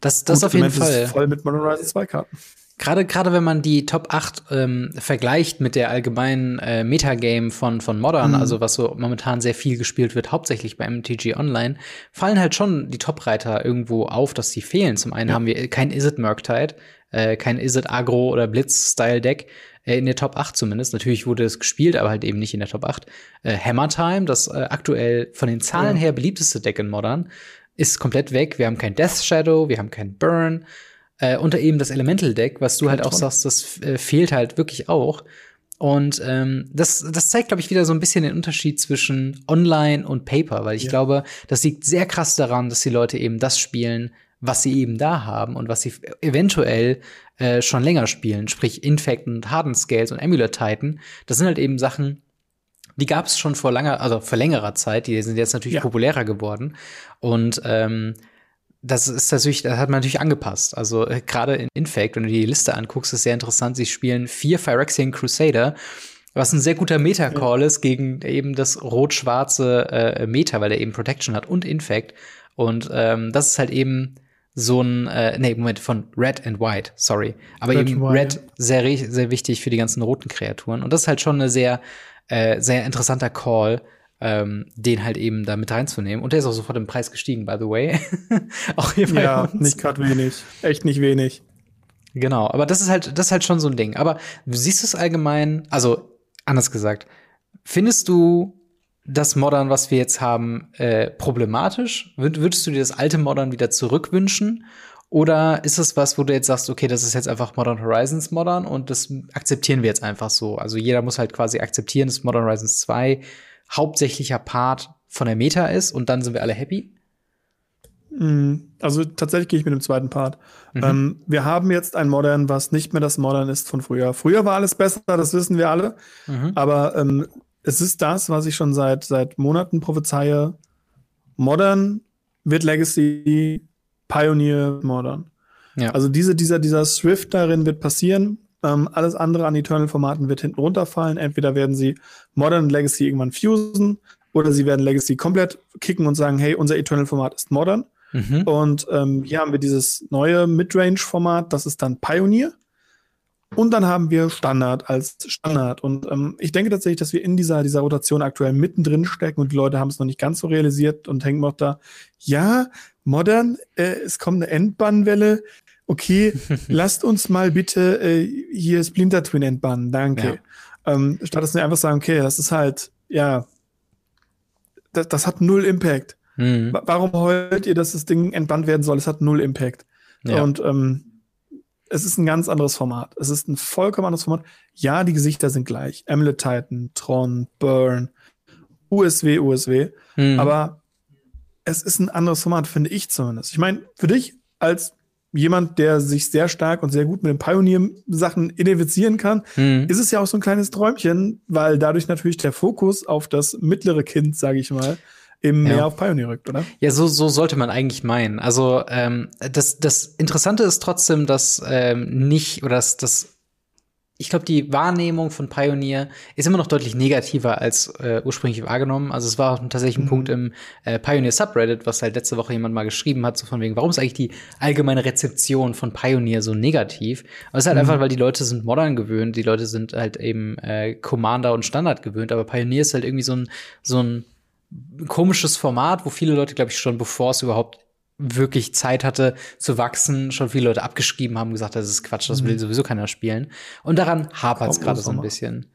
Das, das auf jeden Elementals Fall. Voll mit Modern Horizon 2 Karten. Gerade gerade wenn man die Top 8 ähm, vergleicht mit der allgemeinen äh, Metagame von von Modern, mhm. also was so momentan sehr viel gespielt wird, hauptsächlich bei MTG Online, fallen halt schon die Top-Reiter irgendwo auf, dass sie fehlen. Zum einen ja. haben wir kein Izzet Murktide, äh, kein Izzet Agro oder Blitz-Style-Deck äh, in der Top 8 zumindest. Natürlich wurde es gespielt, aber halt eben nicht in der Top 8. Äh, Hammer Time, das äh, aktuell von den Zahlen her beliebteste Deck in Modern, ist komplett weg. Wir haben kein Death Shadow, wir haben kein Burn. Äh, unter eben das Elemental Deck, was du halt auch sagst, das äh, fehlt halt wirklich auch. Und ähm, das, das zeigt, glaube ich, wieder so ein bisschen den Unterschied zwischen Online und Paper, weil ich ja. glaube, das liegt sehr krass daran, dass die Leute eben das spielen, was sie eben da haben und was sie eventuell äh, schon länger spielen, sprich Infect und Harden Scales und Amulet Titan. Das sind halt eben Sachen, die gab es schon vor langer, also vor längerer Zeit. Die sind jetzt natürlich ja. populärer geworden und ähm, das ist natürlich, das hat man natürlich angepasst. Also äh, gerade in Infect, wenn du die Liste anguckst, ist sehr interessant. Sie spielen vier Phyrexian Crusader, was ein sehr guter Meta-Call ja. ist gegen eben das rot-schwarze äh, Meta, weil der eben Protection hat und Infect. Und ähm, das ist halt eben so ein, äh, nee, Moment, von Red and White, sorry. Aber Red eben Red sehr, sehr wichtig für die ganzen roten Kreaturen. Und das ist halt schon eine sehr, äh, sehr interessanter Call ähm, den halt eben da mit reinzunehmen. Und der ist auch sofort im Preis gestiegen, by the way. auch hier bei Ja, uns. nicht gerade wenig. Echt nicht wenig. Genau, aber das ist halt, das ist halt schon so ein Ding. Aber siehst du es allgemein, also anders gesagt, findest du das Modern, was wir jetzt haben, äh, problematisch? würdest du dir das alte Modern wieder zurückwünschen? Oder ist es was, wo du jetzt sagst, okay, das ist jetzt einfach Modern Horizons Modern und das akzeptieren wir jetzt einfach so? Also jeder muss halt quasi akzeptieren, dass Modern Horizons 2 hauptsächlicher Part von der Meta ist und dann sind wir alle happy? Mm, also tatsächlich gehe ich mit dem zweiten Part. Mhm. Ähm, wir haben jetzt ein Modern, was nicht mehr das Modern ist von früher. Früher war alles besser, das wissen wir alle. Mhm. Aber ähm, es ist das, was ich schon seit, seit Monaten prophezeie. Modern wird Legacy, Pioneer, Modern. Ja. Also diese, dieser, dieser Swift darin wird passieren. Ähm, alles andere an Eternal-Formaten wird hinten runterfallen. Entweder werden sie Modern und Legacy irgendwann fusen oder sie werden Legacy komplett kicken und sagen, hey, unser Eternal-Format ist Modern. Mhm. Und ähm, hier haben wir dieses neue Midrange-Format, das ist dann Pioneer. Und dann haben wir Standard als Standard. Und ähm, ich denke tatsächlich, dass wir in dieser, dieser Rotation aktuell mittendrin stecken und die Leute haben es noch nicht ganz so realisiert und hängen noch da. Ja, modern, äh, es kommt eine Endbannwelle okay, lasst uns mal bitte äh, hier Splinter Twin entbannen, danke. Ja. Ähm, statt dass wir einfach sagen, okay, das ist halt, ja, das, das hat null Impact. Mhm. Warum heult ihr, dass das Ding entbannt werden soll? Es hat null Impact. Ja. Und ähm, es ist ein ganz anderes Format. Es ist ein vollkommen anderes Format. Ja, die Gesichter sind gleich. Amulet Titan, Tron, Burn, USW, USW. Mhm. Aber es ist ein anderes Format, finde ich zumindest. Ich meine, für dich als jemand, der sich sehr stark und sehr gut mit den Pioneer-Sachen identifizieren kann, mhm. ist es ja auch so ein kleines Träumchen, weil dadurch natürlich der Fokus auf das mittlere Kind, sage ich mal, eben ja. mehr auf Pioneer rückt, oder? Ja, so, so sollte man eigentlich meinen. Also ähm, das, das Interessante ist trotzdem, dass ähm, nicht oder dass das ich glaube, die Wahrnehmung von Pioneer ist immer noch deutlich negativer als äh, ursprünglich wahrgenommen. Also es war tatsächlich ein mhm. Punkt im äh, Pioneer Subreddit, was halt letzte Woche jemand mal geschrieben hat, so von wegen, warum ist eigentlich die allgemeine Rezeption von Pioneer so negativ? Aber es ist halt mhm. einfach, weil die Leute sind modern gewöhnt, die Leute sind halt eben äh, Commander und Standard gewöhnt, aber Pioneer ist halt irgendwie so ein, so ein komisches Format, wo viele Leute, glaube ich, schon bevor es überhaupt wirklich Zeit hatte zu wachsen, schon viele Leute abgeschrieben haben, gesagt, das ist Quatsch, das will mhm. sowieso keiner spielen. Und daran hapert es gerade so ein bisschen.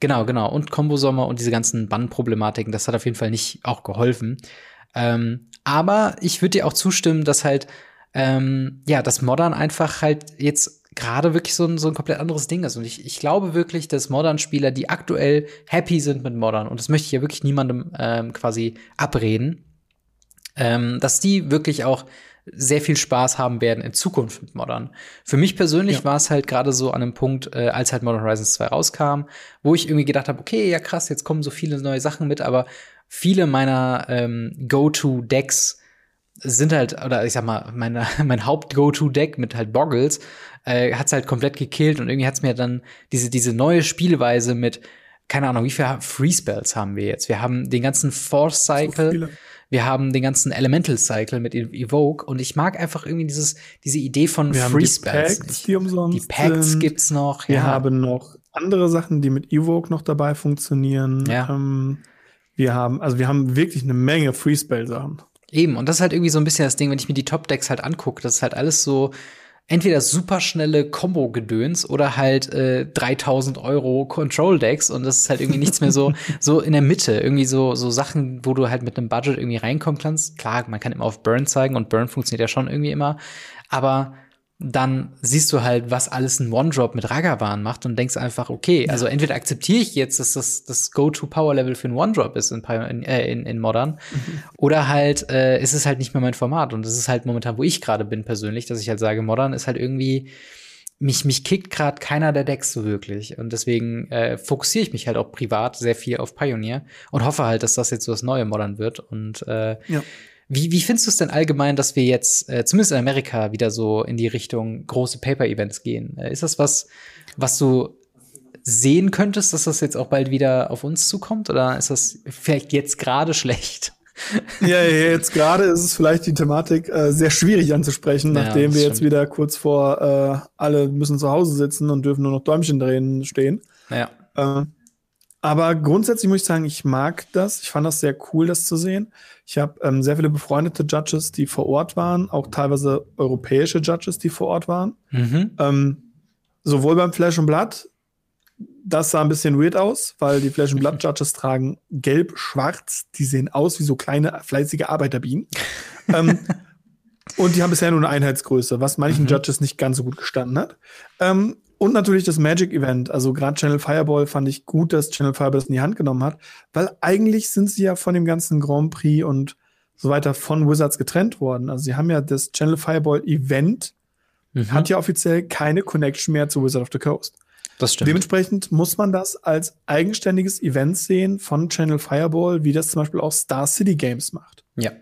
Genau, genau. Und Combo-Sommer und diese ganzen Bannproblematiken, das hat auf jeden Fall nicht auch geholfen. Ähm, aber ich würde dir auch zustimmen, dass halt, ähm, ja, das Modern einfach halt jetzt gerade wirklich so ein, so ein komplett anderes Ding ist. Und ich, ich glaube wirklich, dass Modern-Spieler, die aktuell happy sind mit Modern, und das möchte ich ja wirklich niemandem ähm, quasi abreden, ähm, dass die wirklich auch sehr viel Spaß haben werden in Zukunft mit Modern. Für mich persönlich ja. war es halt gerade so an einem Punkt, äh, als halt Modern Horizons 2 rauskam, wo ich irgendwie gedacht habe, okay, ja krass, jetzt kommen so viele neue Sachen mit, aber viele meiner ähm, Go-To-Decks sind halt, oder ich sag mal, meine, mein Haupt-Go-To-Deck mit halt Boggles äh, hat's halt komplett gekillt und irgendwie hat's mir dann diese, diese neue Spielweise mit, keine Ahnung, wie viele Free Spells haben wir jetzt? Wir haben den ganzen Force Cycle. So wir haben den ganzen Elemental Cycle mit Evoke und ich mag einfach irgendwie dieses, diese Idee von wir Free Spells. Die Packs, die umsonst Die Packs sind. gibt's noch. Wir ja. haben noch andere Sachen, die mit Evoke noch dabei funktionieren. Ja. Ähm, wir haben, also wir haben wirklich eine Menge Free Spell Sachen. Eben, und das ist halt irgendwie so ein bisschen das Ding, wenn ich mir die Top-Decks halt angucke, das ist halt alles so, entweder superschnelle Combo-Gedöns oder halt äh, 3000 Euro Control-Decks und das ist halt irgendwie nichts mehr so so in der Mitte. Irgendwie so so Sachen, wo du halt mit einem Budget irgendwie reinkommen kannst. Klar, man kann immer auf Burn zeigen und Burn funktioniert ja schon irgendwie immer. Aber dann siehst du halt, was alles ein One-Drop mit Ragavan macht und denkst einfach, okay, ja. also entweder akzeptiere ich jetzt, dass das das Go-To-Power-Level für ein One-Drop ist in, in, äh, in, in Modern, mhm. oder halt äh, ist es halt nicht mehr mein Format und das ist halt momentan, wo ich gerade bin persönlich, dass ich halt sage, Modern ist halt irgendwie mich, mich kickt gerade keiner der Decks so wirklich. Und deswegen äh, fokussiere ich mich halt auch privat sehr viel auf Pioneer und hoffe halt, dass das jetzt so das neue Modern wird. Und äh, ja. Wie, wie findest du es denn allgemein, dass wir jetzt, äh, zumindest in Amerika, wieder so in die Richtung große Paper-Events gehen? Äh, ist das was, was du sehen könntest, dass das jetzt auch bald wieder auf uns zukommt? Oder ist das vielleicht jetzt gerade schlecht? Ja, jetzt gerade ist es vielleicht die Thematik äh, sehr schwierig anzusprechen, ja, nachdem wir jetzt wieder kurz vor äh, alle müssen zu Hause sitzen und dürfen nur noch Däumchen drehen stehen. Ja. Äh, aber grundsätzlich muss ich sagen, ich mag das. Ich fand das sehr cool, das zu sehen. Ich habe ähm, sehr viele befreundete Judges, die vor Ort waren, auch teilweise europäische Judges, die vor Ort waren. Mhm. Ähm, sowohl beim Flash und Blood, das sah ein bisschen weird aus, weil die Flash and Blood Judges tragen gelb-schwarz. Die sehen aus wie so kleine, fleißige Arbeiterbienen. ähm, und die haben bisher nur eine Einheitsgröße, was manchen mhm. Judges nicht ganz so gut gestanden hat. Ähm, und natürlich das Magic Event. Also gerade Channel Fireball fand ich gut, dass Channel Fireball das in die Hand genommen hat, weil eigentlich sind sie ja von dem ganzen Grand Prix und so weiter von Wizards getrennt worden. Also sie haben ja das Channel Fireball Event mhm. hat ja offiziell keine Connection mehr zu Wizard of the Coast. Das stimmt. Dementsprechend muss man das als eigenständiges Event sehen von Channel Fireball, wie das zum Beispiel auch Star City Games macht. Ja.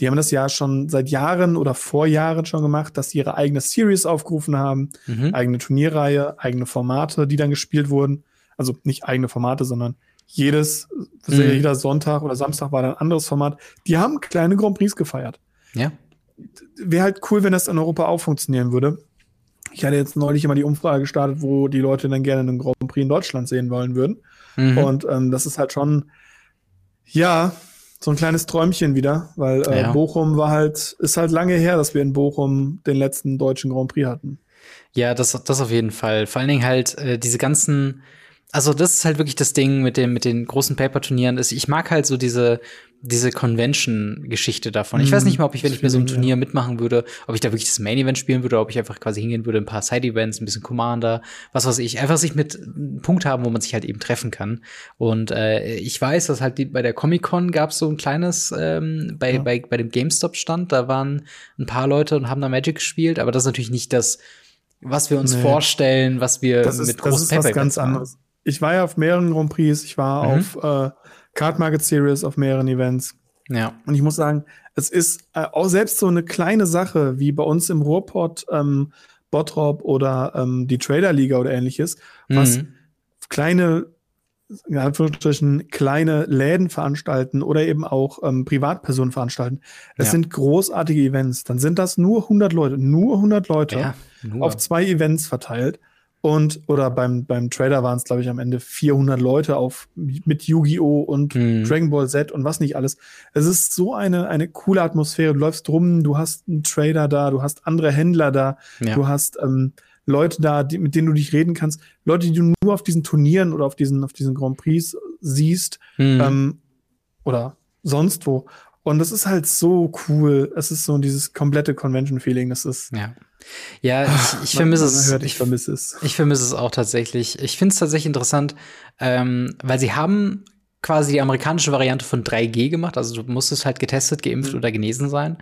Die haben das ja schon seit Jahren oder vor Jahren schon gemacht, dass sie ihre eigene Series aufgerufen haben, mhm. eigene Turnierreihe, eigene Formate, die dann gespielt wurden. Also nicht eigene Formate, sondern jedes, mhm. jeder Sonntag oder Samstag war dann ein anderes Format. Die haben kleine Grand Prix gefeiert. Ja. Wäre halt cool, wenn das in Europa auch funktionieren würde. Ich hatte jetzt neulich immer die Umfrage gestartet, wo die Leute dann gerne einen Grand Prix in Deutschland sehen wollen würden. Mhm. Und ähm, das ist halt schon, ja, so ein kleines Träumchen wieder, weil äh, ja. Bochum war halt, ist halt lange her, dass wir in Bochum den letzten deutschen Grand Prix hatten. Ja, das, das auf jeden Fall. Vor allen Dingen halt äh, diese ganzen also das ist halt wirklich das Ding mit dem mit den großen Paper-Turnieren. Ich mag halt so diese diese Convention-Geschichte davon. Ich weiß nicht mal, ob ich, wenn ich mir so ein Turnier mitmachen würde, ob ich da wirklich das Main-Event spielen würde, oder ob ich einfach quasi hingehen würde, ein paar Side-Events, ein bisschen Commander, was weiß ich, einfach sich mit einem Punkt haben, wo man sich halt eben treffen kann. Und äh, ich weiß, dass halt die, bei der Comic-Con gab es so ein kleines, ähm, bei, ja. bei, bei dem GameStop-Stand, da waren ein paar Leute und haben da Magic gespielt, aber das ist natürlich nicht das, was wir uns nee. vorstellen, was wir das ist, mit großen Das ist was ganz anderes ich war ja auf mehreren Grand Prix, ich war mhm. auf äh, Card Market Series, auf mehreren Events. Ja. Und ich muss sagen, es ist äh, auch selbst so eine kleine Sache wie bei uns im Ruhrpott, ähm, Bottrop oder ähm, die Trader Liga oder ähnliches, was mhm. kleine, in Anführungsstrichen, kleine Läden veranstalten oder eben auch ähm, Privatpersonen veranstalten. Es ja. sind großartige Events. Dann sind das nur 100 Leute, nur 100 Leute ja, nur. auf zwei Events verteilt. Und, oder beim, beim Trader waren es, glaube ich, am Ende 400 Leute auf, mit Yu-Gi-Oh! und mhm. Dragon Ball Z und was nicht alles. Es ist so eine, eine coole Atmosphäre. Du läufst rum, du hast einen Trader da, du hast andere Händler da, ja. du hast ähm, Leute da, die, mit denen du dich reden kannst. Leute, die du nur auf diesen Turnieren oder auf diesen, auf diesen Grand Prix siehst, mhm. ähm, oder sonst wo. Und das ist halt so cool. Es ist so dieses komplette Convention-Feeling. Das ist. Ja. Ja, ich, ich vermisse es. Hört, ich vermisse es. Ich vermisse es auch tatsächlich. Ich finde es tatsächlich interessant, ähm, weil sie haben quasi die amerikanische Variante von 3G gemacht. Also du musstest halt getestet, geimpft mhm. oder genesen sein.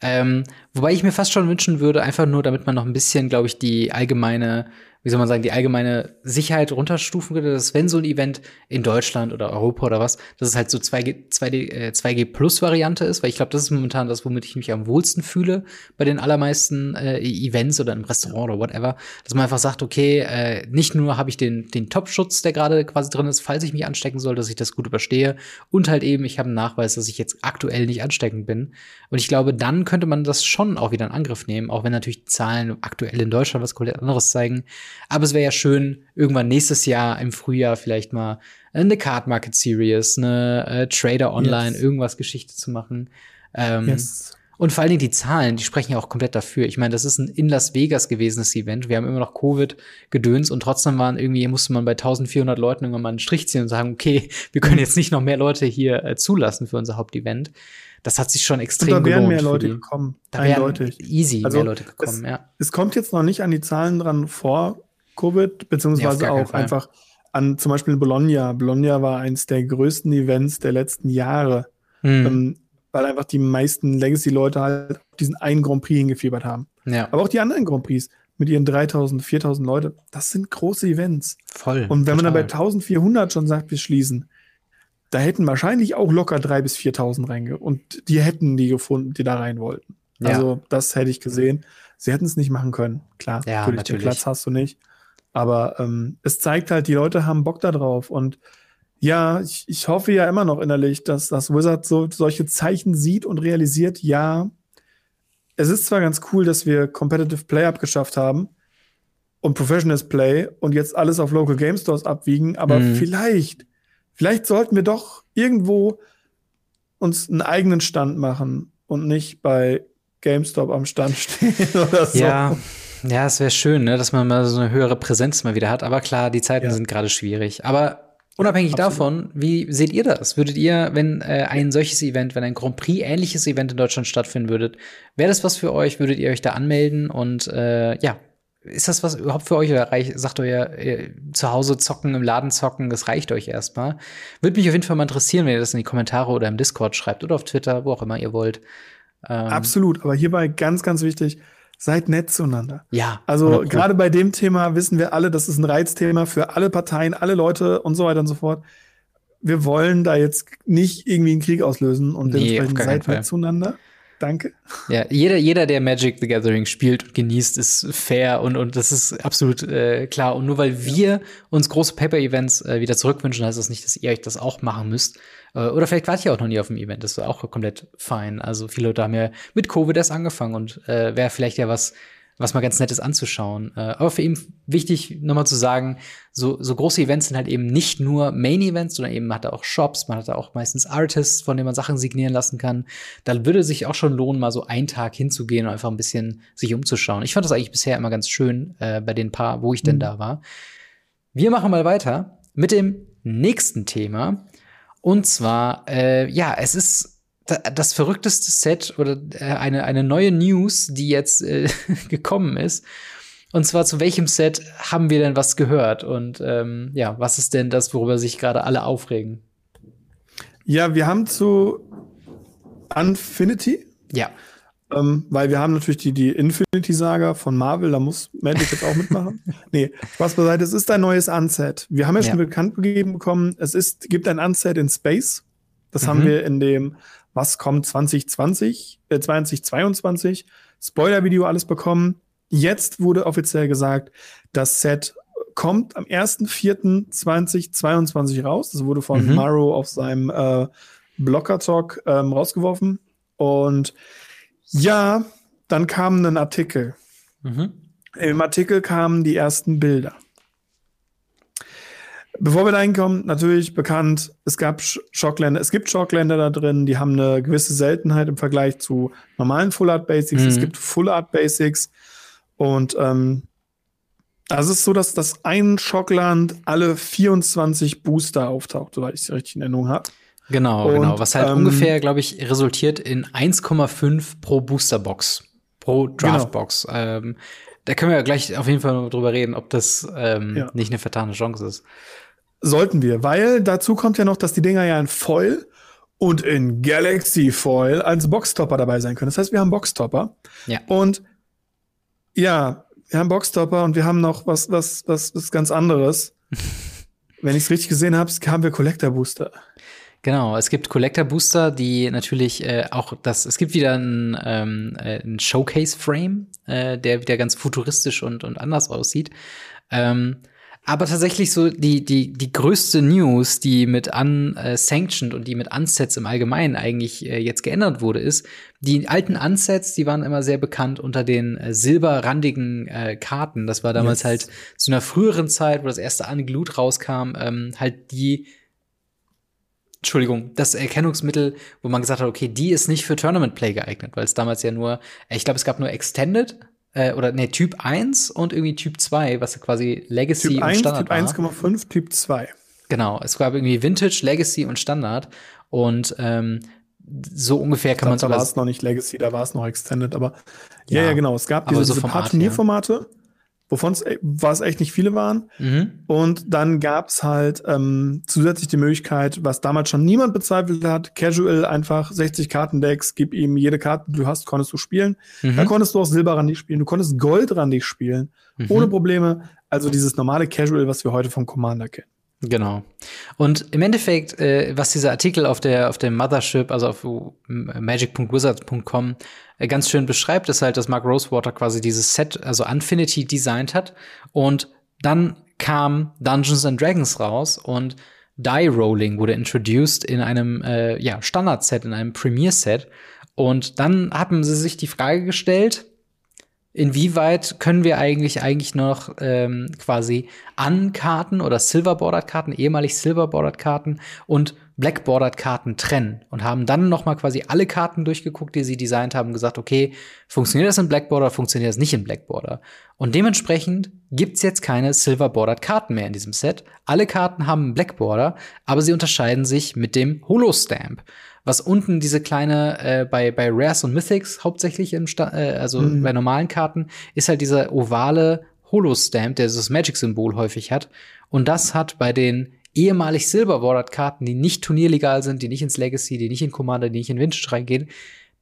Ähm, wobei ich mir fast schon wünschen würde, einfach nur, damit man noch ein bisschen, glaube ich, die allgemeine wie soll man sagen, die allgemeine Sicherheit runterstufen würde, dass wenn so ein Event in Deutschland oder Europa oder was, dass es halt so 2G, 2D, äh, 2G Plus Variante ist, weil ich glaube, das ist momentan das, womit ich mich am wohlsten fühle bei den allermeisten äh, Events oder im Restaurant oder whatever, dass man einfach sagt, okay, äh, nicht nur habe ich den, den Top-Schutz, der gerade quasi drin ist, falls ich mich anstecken soll, dass ich das gut überstehe und halt eben, ich habe einen Nachweis, dass ich jetzt aktuell nicht ansteckend bin. Und ich glaube, dann könnte man das schon auch wieder in Angriff nehmen, auch wenn natürlich die Zahlen aktuell in Deutschland was komplett anderes zeigen. Aber es wäre ja schön, irgendwann nächstes Jahr im Frühjahr vielleicht mal eine Card Market Series, eine äh, Trader Online, yes. irgendwas Geschichte zu machen. Ähm, yes. Und vor allen Dingen die Zahlen, die sprechen ja auch komplett dafür. Ich meine, das ist ein in Las Vegas gewesenes Event. Wir haben immer noch Covid-Gedöns und trotzdem waren irgendwie, musste man bei 1400 Leuten irgendwann mal einen Strich ziehen und sagen, okay, wir können jetzt nicht noch mehr Leute hier äh, zulassen für unser Hauptevent. Das hat sich schon extrem und da wären mehr Leute gekommen. Da wären eindeutig. easy Also, mehr Leute gekommen, es, ja. Es kommt jetzt noch nicht an die Zahlen dran vor Covid, beziehungsweise keinen auch einfach an zum Beispiel Bologna. Bologna war eins der größten Events der letzten Jahre, Hm, ähm, weil einfach die meisten Legacy-Leute halt diesen einen Grand Prix hingefiebert haben. ja, Aber auch die anderen Grand Prix mit ihren 3000, 4000 Leute, das sind große Events. voll. Und wenn man dann bei total. 1400 schon sagt, wir schließen, da hätten wahrscheinlich auch locker 3.000 bis 4.000 reinge. Und die hätten die gefunden, die da rein wollten. Ja. Also, das hätte ich gesehen. Sie hätten es nicht machen können. Klar, Ja, natürlich, natürlich. den Platz hast du nicht. Aber ähm, es zeigt halt, die Leute haben Bock da drauf. Und ja, ich, ich hoffe ja immer noch innerlich, dass das Wizard so solche Zeichen sieht und realisiert, ja, es ist zwar ganz cool, dass wir Competitive Play abgeschafft haben und Professional Play und jetzt alles auf Local Game Stores abwiegen, aber Mhm. vielleicht, vielleicht sollten wir doch irgendwo uns einen eigenen Stand machen und nicht bei GameStop am Stand stehen oder so. Ja, ja, es wäre schön, ne, dass man mal so eine höhere Präsenz mal wieder hat. Aber klar, die Zeiten Ja. sind gerade schwierig. Aber unabhängig Absolut. davon, wie seht ihr das? Würdet ihr, wenn äh, ein solches Event, wenn ein Grand Prix ähnliches Event in Deutschland stattfinden würdet, wäre das was für euch? Würdet ihr euch da anmelden? Und äh, ja, ist das was überhaupt für euch oder reich, sagt euer zu Hause zocken, im Laden zocken, das reicht euch erstmal? Würde mich auf jeden Fall mal interessieren, wenn ihr das in die Kommentare oder im Discord schreibt oder auf Twitter, wo auch immer ihr wollt. Ähm, Absolut, aber hierbei ganz, ganz wichtig, seid nett zueinander. Ja, Also 100 Pro. gerade bei dem Thema wissen wir alle, das ist ein Reizthema für alle Parteien, alle Leute und so weiter und so fort. Wir wollen da jetzt nicht irgendwie einen Krieg auslösen und Nee, dementsprechend seid nett zueinander. Danke. Ja, jeder, jeder, der Magic the Gathering spielt und genießt, ist fair und, und das ist absolut äh, klar. Und nur weil wir uns große Paper-Events äh, wieder zurückwünschen, heißt das nicht, dass ihr euch das auch machen müsst. Äh, oder vielleicht wart ihr auch noch nie auf dem Event, das ist auch komplett fein. Also viele Leute haben ja mit Covid erst angefangen und äh, wäre vielleicht ja was, was mal ganz nett ist anzuschauen. Äh, aber für ihn wichtig, nochmal zu sagen, so, so große Events sind halt eben nicht nur Main-Events, sondern eben hat er auch Shops, man hat da auch meistens Artists, von denen man Sachen signieren lassen kann. Da würde sich auch schon lohnen, mal so einen Tag hinzugehen und einfach ein bisschen sich umzuschauen. Ich fand das eigentlich bisher immer ganz schön äh, bei den paar, wo ich denn Mhm. da war. Wir machen mal weiter mit dem nächsten Thema. Und zwar, äh, ja, es ist das verrückteste Set oder äh, eine, eine neue News, die jetzt äh, gekommen ist. Und zwar zu welchem Set haben wir denn was gehört? Und ähm, ja, was ist denn das, worüber sich gerade alle aufregen? Ja, wir haben zu Infinity, Ja. ähm, weil wir haben natürlich die, die Infinity-Saga von Marvel, da muss Magic jetzt auch mitmachen. nee, Spaß beiseite, es ist ein neues Unset. Wir haben ja, Ja. schon bekannt gegeben bekommen, es ist, gibt ein Unset in Space. Das Mhm. haben wir in dem Was kommt 2020, äh, 2022 Spoiler-Video alles bekommen. Jetzt wurde offiziell gesagt, das Set kommt am 1.4.2022 raus. Das wurde von Mhm. Maro auf seinem äh, Blocker-Talk ähm, rausgeworfen. Und ja, dann kam ein Artikel. Mhm. Im Artikel kamen die ersten Bilder. Bevor wir da hinkommen, natürlich bekannt, es gab Sch- Schockländer, es gibt Schockländer da drin, die haben eine gewisse Seltenheit im Vergleich zu normalen Full Art Basics. Mhm. Es gibt Full Art Basics und ähm, es ist so, dass das ein Schockland alle 24 Booster auftaucht, soweit ich es richtig in Erinnerung habe. Genau, Und, genau. Was halt ähm, ungefähr, glaube ich, resultiert in 1,5 pro Boosterbox, pro Draftbox. Ähm, da können wir ja gleich auf jeden Fall drüber reden, ob das ähm, Ja. nicht eine vertane Chance ist. Sollten wir, weil dazu kommt ja noch, dass die Dinger ja in Foil und in Galaxy Foil als Boxtopper dabei sein können. Das heißt, wir haben Boxtopper. Ja. Und ja, wir haben Boxtopper und wir haben noch was, was, was, was ganz anderes. Wenn ich es richtig gesehen habe, haben wir Collector Booster. Genau, es gibt Collector Booster, die natürlich äh, auch das, es gibt wieder ein, ähm, äh, ein Showcase-Frame, äh, der wieder ganz futuristisch und, und anders aussieht. Ähm, aber tatsächlich so die, die, die größte News, die mit unsanctioned und die mit Unsets im Allgemeinen eigentlich äh, jetzt geändert wurde, ist, die alten Unsets, die waren immer sehr bekannt unter den äh, silberrandigen äh, Karten. Das war damals Yes. halt zu einer früheren Zeit, wo das erste Unglued rauskam, ähm, halt die Entschuldigung, das Erkennungsmittel, wo man gesagt hat, okay, die ist nicht für Tournament Play geeignet, weil es damals ja nur, äh, ich glaube, es gab nur Extended äh, oder nee, Typ 1 und irgendwie Typ 2, was quasi Legacy Typ und 1, Standard Typ war. 1,5, Typ 2. Genau, es gab irgendwie Vintage, Legacy und Standard. Und ähm, so ungefähr kann man Da war es noch nicht Legacy, da war es noch Extended, aber ja, ja, Ja, genau. Es gab diese, so diese Format, paar ja. Wovon es was echt nicht viele waren. Mhm. Und dann gab's halt ähm, zusätzlich die Möglichkeit, was damals schon niemand bezweifelt hat, casual einfach 60 Kartendecks, gib ihm jede Karte, die du hast, konntest du spielen. Da Mhm. konntest du auch Silber ran dich spielen, du konntest Gold ran dich spielen, Mhm. ohne Probleme. Also dieses normale Casual, was wir heute vom Commander kennen. Genau. Und im Endeffekt, äh, was dieser Artikel auf der auf dem Mothership, also auf magic.wizards.com äh, ganz schön beschreibt, ist halt, dass Mark Rosewater quasi dieses Set, also Infinity designt hat und dann kam Dungeons and Dragons raus und Die Rolling wurde introduced in einem äh, ja, Standard-Set, in einem Premier-Set. Und dann haben sie sich die Frage gestellt, inwieweit können wir eigentlich eigentlich noch ähm, quasi An-Karten oder Silver-Bordered-Karten, ehemalig Silver-Bordered-Karten und Black-Bordered-Karten trennen und haben dann noch mal quasi alle Karten durchgeguckt, die sie designt haben, gesagt, okay, funktioniert das in Black-Border, funktioniert das nicht in Black-Border? Und dementsprechend gibt's jetzt keine Silver-Bordered-Karten mehr in diesem Set. Alle Karten haben Black-Border, aber sie unterscheiden sich mit dem Holo-Stamp was unten diese kleine äh, bei bei Rares und Mythics hauptsächlich im Sta äh, also Mhm. bei normalen Karten ist halt dieser ovale Holo-Stamp, der das Magic-Symbol häufig hat. Und das hat bei den ehemalig Silver-Bordered-Karten, die nicht turnierlegal sind, die nicht ins Legacy, die nicht in Commander, die nicht in Vintage reingehen,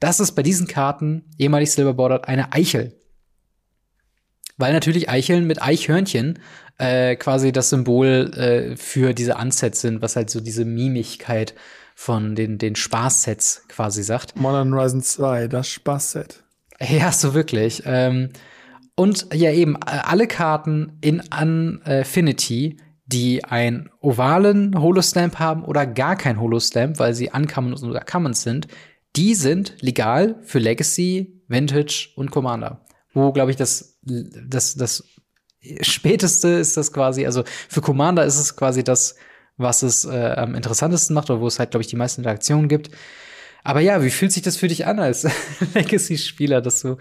das ist bei diesen Karten ehemalig Silver-Bordered eine Eichel. Weil natürlich Eicheln mit Eichhörnchen äh, quasi das Symbol äh, für diese Unsets sind, was halt so diese Mimigkeit von den, den Spaßsets quasi sagt. Modern Horizon 2, das Spaßset. Ja, so wirklich. Ähm, und ja, eben, äh, alle Karten in Unfinity, die einen ovalen Holostamp haben oder gar kein Holostamp, weil sie Uncommons oder Commons sind, die sind legal für Legacy, Vintage und Commander. Wo, glaube ich, das, das, das späteste ist das quasi, also für Commander ist es quasi das, was es äh, am interessantesten macht oder wo es halt, glaube ich, die meisten Interaktionen gibt. Aber ja, wie fühlt sich das für dich an als Legacy-Spieler, dass du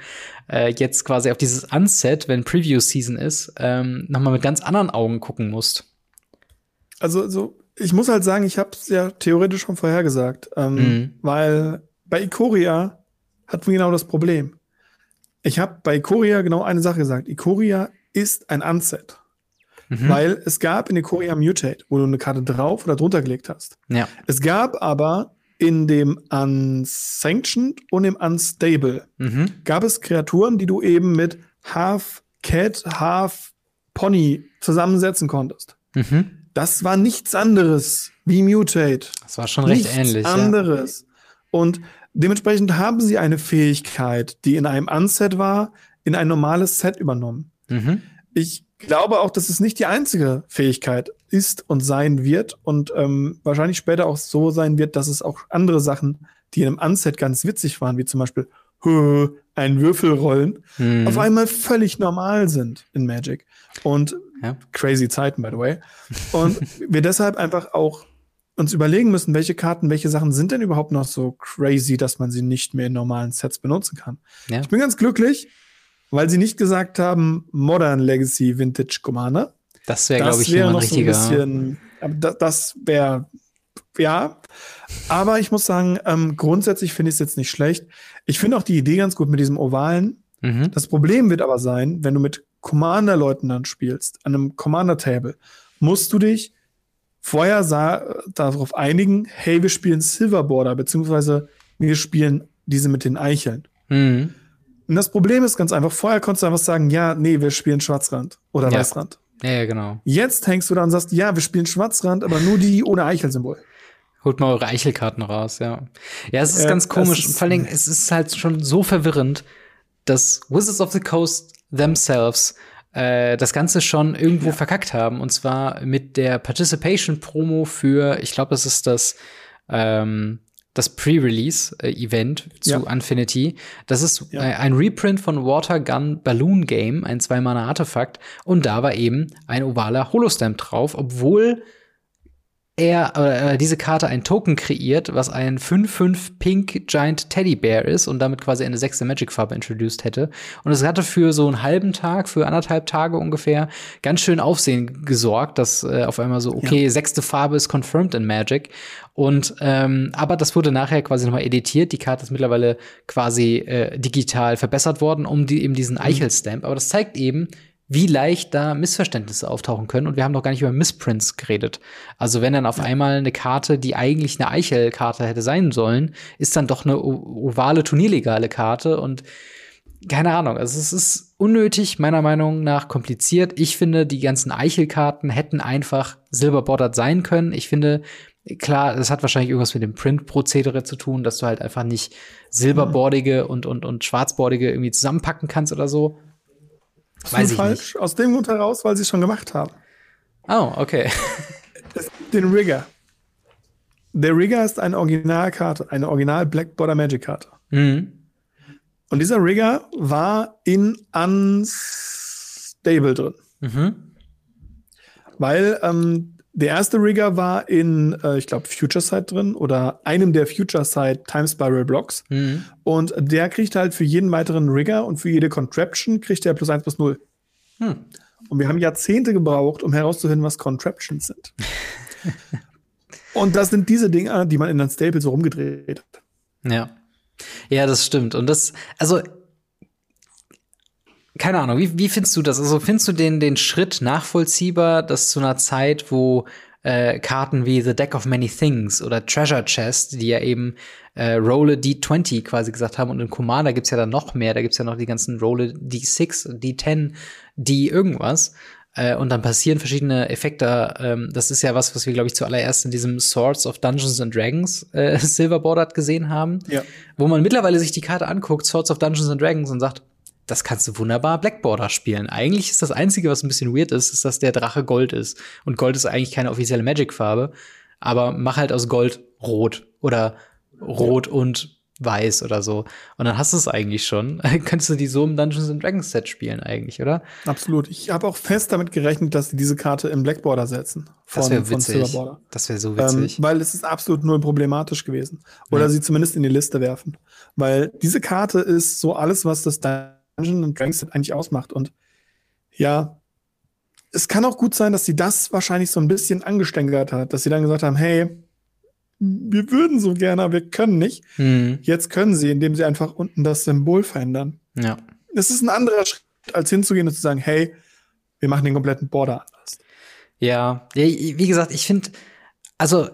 äh, jetzt quasi auf dieses Unset, wenn Preview-Season ist, ähm, nochmal mit ganz anderen Augen gucken musst? Also, so, ich muss halt sagen, ich habe es ja theoretisch schon vorhergesagt, ähm, Mhm. weil bei Ikoria hatten wir genau das Problem. Ich habe bei Ikoria genau eine Sache gesagt. Ikoria ist ein Unset, Mhm. weil es gab in Ikoria Mutate, wo du eine Karte drauf oder drunter gelegt hast. Ja. Es gab aber in dem Unsanctioned und im Unstable Mhm. gab es Kreaturen, die du eben mit Half Cat, Half Pony zusammensetzen konntest. Mhm. Das war nichts anderes wie Mutate. Das war schon recht nichts ähnlich. Ja. anderes. Und dementsprechend haben sie eine Fähigkeit, die in einem Unset war, in ein normales Set übernommen. Mhm. Ich glaube auch, dass es nicht die einzige Fähigkeit ist und sein wird und ähm, wahrscheinlich später auch so sein wird, dass es auch andere Sachen, die in einem Unset ganz witzig waren, wie zum Beispiel "Hö, ein Würfelrollen, Mhm. auf einmal völlig normal sind in Magic. Und Ja. crazy Zeiten, by the way. Und wir deshalb einfach auch uns überlegen müssen, welche Karten, welche Sachen sind denn überhaupt noch so crazy, dass man sie nicht mehr in normalen Sets benutzen kann. Ja. Ich bin ganz glücklich, weil sie nicht gesagt haben Modern Legacy Vintage Commander. Das wäre, glaube ich, wäre immer ein bisschen, das, das wäre, ja. Aber ich muss sagen, ähm, grundsätzlich finde ich es jetzt nicht schlecht. Ich finde auch die Idee ganz gut mit diesem Ovalen. mhm. Das Problem wird aber sein, wenn du mit Commander-Leuten dann spielst, an einem Commander-Table, musst du dich vorher sa- darauf einigen, hey, wir spielen Silverborder, beziehungsweise wir spielen diese mit den Eicheln. Mhm. Und das Problem ist ganz einfach, vorher konntest du einfach sagen, ja, nee, wir spielen Schwarzrand oder Ja. Weißrand. Ja, ja, genau. Jetzt hängst du da und sagst, ja, wir spielen Schwarzrand, aber nur die ohne Eichelsymbol. Holt mal eure Eichelkarten raus, ja. Ja, es ist Ja, ganz komisch. ist- Und vor allen Dingen, es ist halt schon so verwirrend, dass Wizards of the Coast themselves äh, das Ganze schon irgendwo verkackt haben. Und zwar mit der Participation-Promo für, ich glaube, das ist das, ähm, das Pre-Release-Event zu Ja. Infinity. Das ist Ja. äh, ein Reprint von Water Gun Balloon Game, ein Zwei-Mana-Artefakt. Und da war eben ein ovaler Holostamp drauf, obwohl er äh, diese Karte ein Token kreiert, was ein 5-5 Pink Giant Teddy Bear ist und damit quasi eine sechste Magic-Farbe introduced hätte. Und es hatte für so einen halben Tag, für anderthalb Tage ungefähr, ganz schön Aufsehen gesorgt, dass äh, auf einmal so, okay, ja. sechste Farbe ist confirmed in Magic. Und ähm, aber das wurde nachher quasi nochmal editiert. Die Karte ist mittlerweile quasi äh, digital verbessert worden, um die, eben diesen mhm. Eichel-Stamp. Aber das zeigt eben, wie leicht da Missverständnisse auftauchen können. Und wir haben noch gar nicht über Missprints geredet. Also wenn dann auf einmal eine Karte, die eigentlich eine Eichel-Karte hätte sein sollen, ist dann doch eine ovale, turnierlegale Karte und keine Ahnung. Also es ist unnötig, meiner Meinung nach kompliziert. Ich finde, die ganzen Eichel-Karten hätten einfach silberbordered sein können. Ich finde, klar, das hat wahrscheinlich irgendwas mit dem Print-Prozedere zu tun, dass du halt einfach nicht silberbordige und, und, und schwarzbordige irgendwie zusammenpacken kannst oder so. Weiß ich falsch. Nicht. Aus dem Grund heraus, weil sie es schon gemacht haben. Oh, okay. Es gibt den Rigger. Der Rigger ist eine Originalkarte, eine Original Black Border Magic Karte. Mhm. Und dieser Rigger war in Unstable drin. Mhm. Weil ähm, der erste Rigger war in, äh, ich glaube, Future Side drin oder einem der Future Side Time Spiral Blocks. Mhm. Und der kriegt halt für jeden weiteren Rigger und für jede Contraption kriegt er plus 1 plus 0. Hm. Und wir haben Jahrzehnte gebraucht, um herauszufinden, was Contraptions sind. und das sind diese Dinge, die man in den Staples so rumgedreht hat. Ja. Ja, das stimmt. Und das, also, keine Ahnung, wie, wie findest du das? Also findest du den, den Schritt nachvollziehbar, dass zu einer Zeit, wo äh, Karten wie The Deck of Many Things oder Treasure Chest, die ja eben äh, Rolle D20 quasi gesagt haben und in Commander gibt's ja dann noch mehr, da gibt's ja noch die ganzen Rolle D6, D10, D irgendwas. Äh, und dann passieren verschiedene Effekte. Ähm, das ist ja was, was wir, glaube ich, zuallererst in diesem Swords of Dungeons and Dragons äh, Silver Bordered gesehen haben. Ja. Wo man mittlerweile sich die Karte anguckt, Swords of Dungeons and Dragons, und sagt, das kannst du wunderbar Blackborder spielen. Eigentlich ist das Einzige, was ein bisschen weird ist, ist, dass der Drache Gold ist. Und Gold ist eigentlich keine offizielle Magic-Farbe. Aber mach halt aus Gold rot oder rot und weiß oder so. Und dann hast du es eigentlich schon. Könntest du die so im Dungeons and Dragons Set spielen eigentlich, oder? Absolut. Ich habe auch fest damit gerechnet, dass sie diese Karte im Blackborder setzen. Von, das wäre witzig. Das wäre so witzig. Ähm, weil es ist absolut null problematisch gewesen. Oder ja. sie zumindest in die Liste werfen. Weil diese Karte ist so alles, was das Dungeon and Dragons eigentlich ausmacht. Und ja, es kann auch gut sein, dass sie das wahrscheinlich so ein bisschen angestängert hat, dass sie dann gesagt haben, hey, wir würden so gerne, aber wir können nicht. Hm. Jetzt können sie, indem sie einfach unten das Symbol verändern. Ja. Es ist ein anderer Schritt, als hinzugehen und zu sagen, hey, wir machen den kompletten Border anders. Ja, wie gesagt, ich finde, also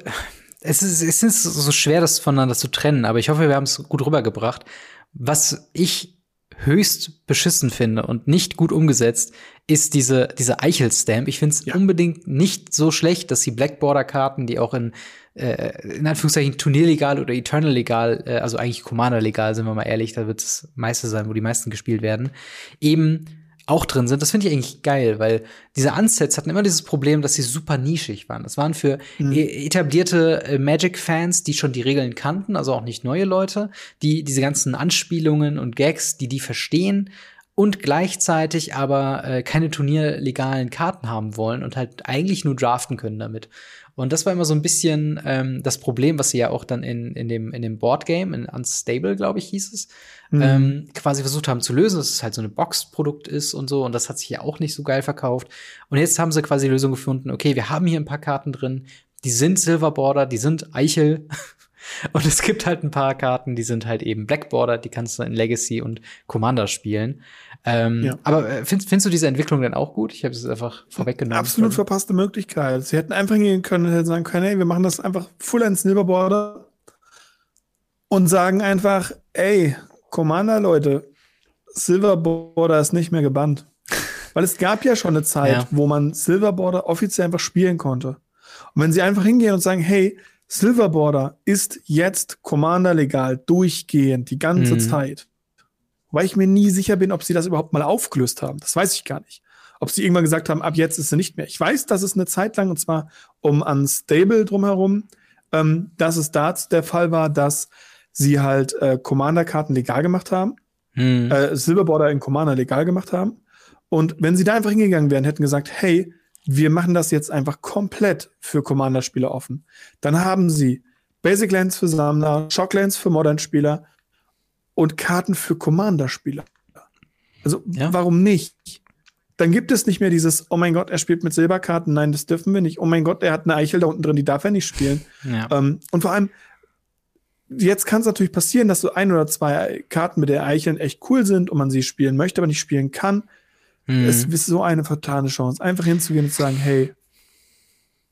es ist, es ist so schwer, das voneinander zu trennen, aber ich hoffe, wir haben es gut rübergebracht. Was ich höchst beschissen finde und nicht gut umgesetzt, ist diese, diese Eichel-Stamp. Ich finde es ja. unbedingt nicht so schlecht, dass die Blackborder-Karten, die auch in, äh, in Anführungszeichen Turnierlegal oder Eternal legal, äh, also eigentlich Commander legal, sind wir mal ehrlich, da wird es meiste sein, wo die meisten gespielt werden, eben auch drin sind. Das finde ich eigentlich geil, weil diese Unsets hatten immer dieses Problem, dass sie super nischig waren. Das waren für mhm. E-, etablierte äh, Magic-Fans, die schon die Regeln kannten, also auch nicht neue Leute, die diese ganzen Anspielungen und Gags, die die verstehen und gleichzeitig aber äh, keine turnierlegalen Karten haben wollen und halt eigentlich nur draften können damit. Und das war immer so ein bisschen ähm, das Problem, was sie ja auch dann in, in dem, in dem Boardgame, in Unstable, glaube ich, hieß es, mhm. ähm, quasi versucht haben zu lösen, dass es halt so ein Boxprodukt ist und so. Und das hat sich ja auch nicht so geil verkauft. Und jetzt haben sie quasi die Lösung gefunden, okay, wir haben hier ein paar Karten drin, die sind Silver Border, die sind Eichel. Und es gibt halt ein paar Karten, die sind halt eben Black Border, die kannst du in Legacy und Commander spielen. Ähm, ja. Aber äh, findest, findest du diese Entwicklung denn auch gut? Ich habe es einfach vorweggenommen. Absolut verpasste Möglichkeit. Sie hätten einfach hingehen können und hätten sagen können, hey, wir machen das einfach full in Silberborder und sagen einfach, ey, Commander-Leute, Silverborder ist nicht mehr gebannt. Weil es gab ja schon eine Zeit, ja. wo man Silverborder offiziell einfach spielen konnte. Und wenn sie einfach hingehen und sagen, hey, Silverborder ist jetzt Commander legal, durchgehend, die ganze mhm. Zeit, weil ich mir nie sicher bin, ob sie das überhaupt mal aufgelöst haben. Das weiß ich gar nicht. Ob sie irgendwann gesagt haben, ab jetzt ist sie nicht mehr. Ich weiß, dass es eine Zeit lang, und zwar um Unstable drumherum, ähm, dass es da der Fall war, dass sie halt äh, Commander-Karten legal gemacht haben, hm. äh, Silverborder in Commander legal gemacht haben. Und wenn sie da einfach hingegangen wären, hätten gesagt, hey, wir machen das jetzt einfach komplett für Commander-Spieler offen. Dann haben sie Basic Lands für Sammler, Shocklands für Modern-Spieler und Karten für Commander-Spieler. Also, ja. warum nicht? Dann gibt es nicht mehr dieses, oh mein Gott, er spielt mit Silberkarten. Nein, das dürfen wir nicht. Oh mein Gott, er hat eine Eichel da unten drin, die darf er nicht spielen. Ja. Ähm, und vor allem, jetzt kann es natürlich passieren, dass so ein oder zwei Karten mit der Eicheln echt cool sind und man sie spielen möchte, aber nicht spielen kann. Mhm. Es ist so eine vertane Chance, einfach hinzugehen und zu sagen, hey,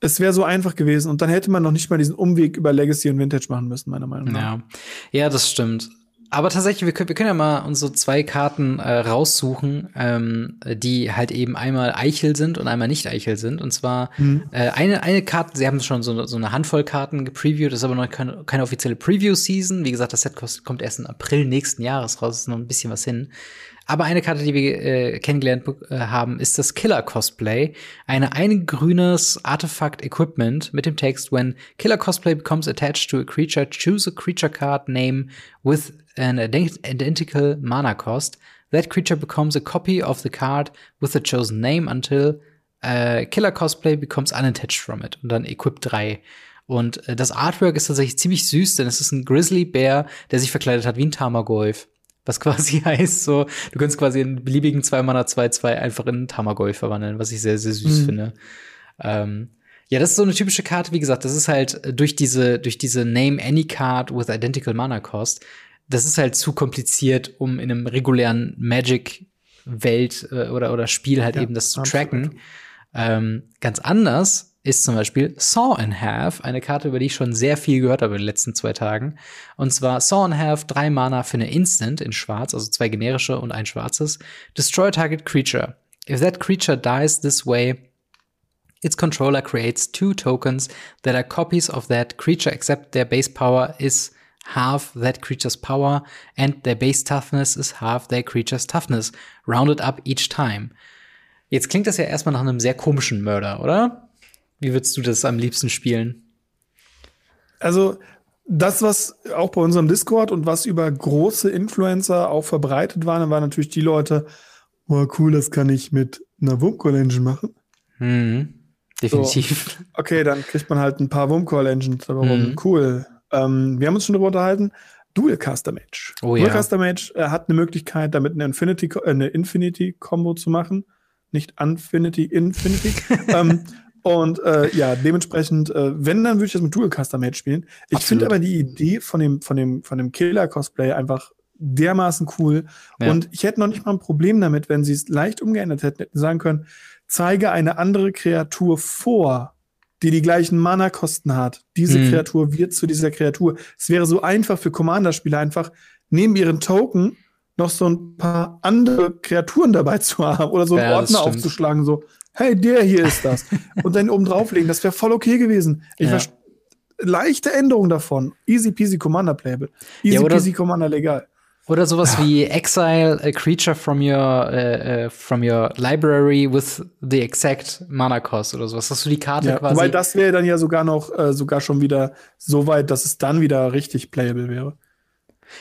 es wäre so einfach gewesen und dann hätte man noch nicht mal diesen Umweg über Legacy und Vintage machen müssen, meiner Meinung nach. Ja, ja das stimmt aber tatsächlich, wir können, wir können ja mal unsere zwei Karten äh, raussuchen, ähm, die halt eben einmal Eichel sind und einmal nicht Eichel sind. Und zwar mhm. äh, eine, eine Karte, sie haben schon so, so eine Handvoll Karten gepreviewt, das ist aber noch keine, keine offizielle Preview-Season. Wie gesagt, das Set kommt erst im April nächsten Jahres raus, ist noch ein bisschen was hin. Aber eine Karte, die wir äh, kennengelernt äh, haben, ist das Killer Cosplay. Eine ein grünes Artefakt Equipment mit dem Text When Killer Cosplay becomes attached to a creature, choose a creature card name with an identical mana cost. That creature becomes a copy of the card with the chosen name until uh, Killer Cosplay becomes unattached from it. Und dann Equip 3. Und äh, das Artwork ist tatsächlich ziemlich süß, denn es ist ein Grizzly Bear, der sich verkleidet hat wie ein Tamagolf. Was quasi heißt, so, du kannst quasi einen beliebigen 2 Mana 2-2 einfach in Tamagolf verwandeln, was ich sehr, sehr süß mhm. finde. Ähm, ja, das ist so eine typische Karte, wie gesagt, das ist halt durch diese, durch diese Name Any Card with Identical Mana Cost das ist halt zu kompliziert, um in einem regulären Magic-Welt äh, oder, oder Spiel halt ja, eben das zu tracken. Ähm, ganz anders ist zum Beispiel Saw in Half, eine Karte, über die ich schon sehr viel gehört habe in den letzten zwei Tagen. Und zwar Saw in Half, drei Mana für eine Instant in schwarz, also zwei generische und ein schwarzes. Destroy target creature. If that creature dies this way, its controller creates two tokens that are copies of that creature except their base power is half that creature's power, and their base toughness is half their creature's toughness, rounded up each time. Jetzt klingt das ja erstmal nach einem sehr komischen Mörder, oder? Wie würdest du das am liebsten spielen? Also, das, was auch bei unserem Discord und was über große Influencer auch verbreitet war, waren natürlich die Leute, oh cool, das kann ich mit einer Wumcall Engine machen. Mhm. Definitiv. So, okay, dann kriegt man halt ein paar Wumcall Engines. Warum? Mhm. Cool. Ähm, wir haben uns schon darüber unterhalten. Dual Caster Match. Oh, Dual ja. Caster Match äh, hat eine Möglichkeit, damit eine Infinity, äh, eine Infinity Combo zu machen. Nicht Infinity, Infinity. ähm, und äh, ja, dementsprechend, äh, wenn, dann würde ich das mit Dual Caster Match spielen. Ich finde aber die Idee von dem, von dem, von dem Killer-Cosplay einfach dermaßen cool. Ja. Und ich hätte noch nicht mal ein Problem damit, wenn sie es leicht umgeändert hätten, hätten sagen können, zeige eine andere Kreatur vor, die die gleichen Mana-Kosten hat. Diese mhm. Kreatur wird zu dieser Kreatur. Es wäre so einfach für Commander-Spieler einfach neben ihren Token noch so ein paar andere Kreaturen dabei zu haben oder so einen ja, Ordner aufzuschlagen, so, hey, der hier ist das. und dann oben drauflegen. Das wäre voll okay gewesen. Ich ja. leichte Änderung davon. Easy peasy Commander playable. Easy ja, peasy Commander legal. Oder sowas wie Exile a creature from your uh, uh, from your library with the exact Mana cost oder sowas. Dass du die Karte ja, quasi. Wobei das wäre dann ja sogar noch äh, sogar schon wieder so weit, dass es dann wieder richtig playable wäre.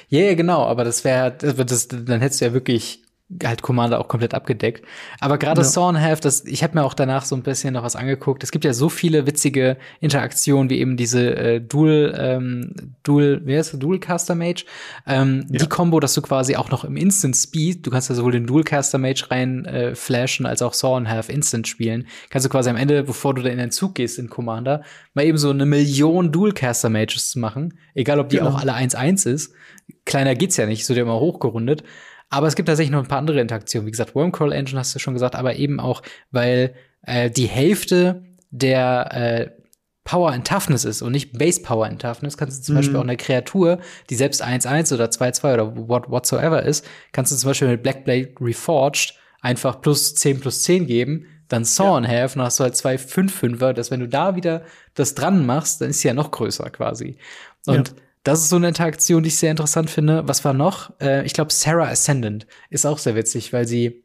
Ja, yeah, genau, aber das wäre, das, dann hättest du ja wirklich halt Commander auch komplett abgedeckt. Aber gerade ja. Sawn Half, das, ich habe mir auch danach so ein bisschen noch was angeguckt. Es gibt ja so viele witzige Interaktionen, wie eben diese äh, Dual, ähm, Dual, wie heißt das, Dual Caster Mage. Ähm, ja. Die Combo, dass du quasi auch noch im Instant Speed, du kannst ja sowohl den Dual Caster Mage rein äh, flashen, als auch Sawn Half Instant spielen. Kannst du quasi am Ende, bevor du da in den Zug gehst in Commander, mal eben so eine Million Dual Caster Mages zu machen. Egal, ob die genau. auch alle 1-1 ist. Kleiner geht's ja nicht, so der immer hochgerundet. Aber es gibt tatsächlich noch ein paar andere Interaktionen. Wie gesagt, Wormcrawl Engine hast du schon gesagt, aber eben auch, weil äh, die Hälfte der äh, Power and Toughness ist und nicht Base Power and Toughness, kannst du zum mhm. Beispiel auch eine Kreatur, die selbst 1-1 oder 2-2 oder what, whatsoever ist, kannst du zum Beispiel mit Blackblade Reforged einfach plus 10 plus 10 geben, dann Saw ja. Half und dann hast du halt zwei 5-5er, dass wenn du da wieder das dran machst, dann ist sie ja noch größer quasi. Und ja. Das ist so eine Interaktion, die ich sehr interessant finde. Was war noch? Äh, ich glaube, Sarah Ascendant ist auch sehr witzig, weil sie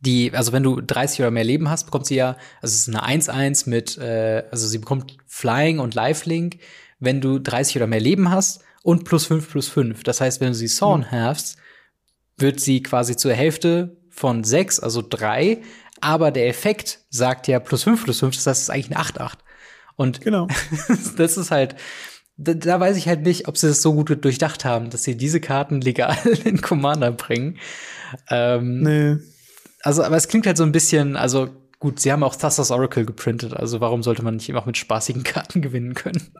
die, also wenn du 30 oder mehr Leben hast, bekommt sie ja, also es ist eine 1-1 mit, äh, also sie bekommt Flying und Lifelink, wenn du 30 oder mehr Leben hast und plus 5 plus 5. Das heißt, wenn du sie Sawn mhm. halfst, wird sie quasi zur Hälfte von 6, also 3, aber der Effekt sagt ja plus 5 plus 5, das heißt, es ist eigentlich eine 8-8. Und Genau. das ist halt, da, da weiß ich halt nicht, ob sie das so gut durchdacht haben, dass sie diese Karten legal in Commander bringen. Ähm, Nee. also, aber es klingt halt so ein bisschen, also gut, sie haben auch Thassa's Oracle geprintet, also warum sollte man nicht immer auch mit spaßigen Karten gewinnen können?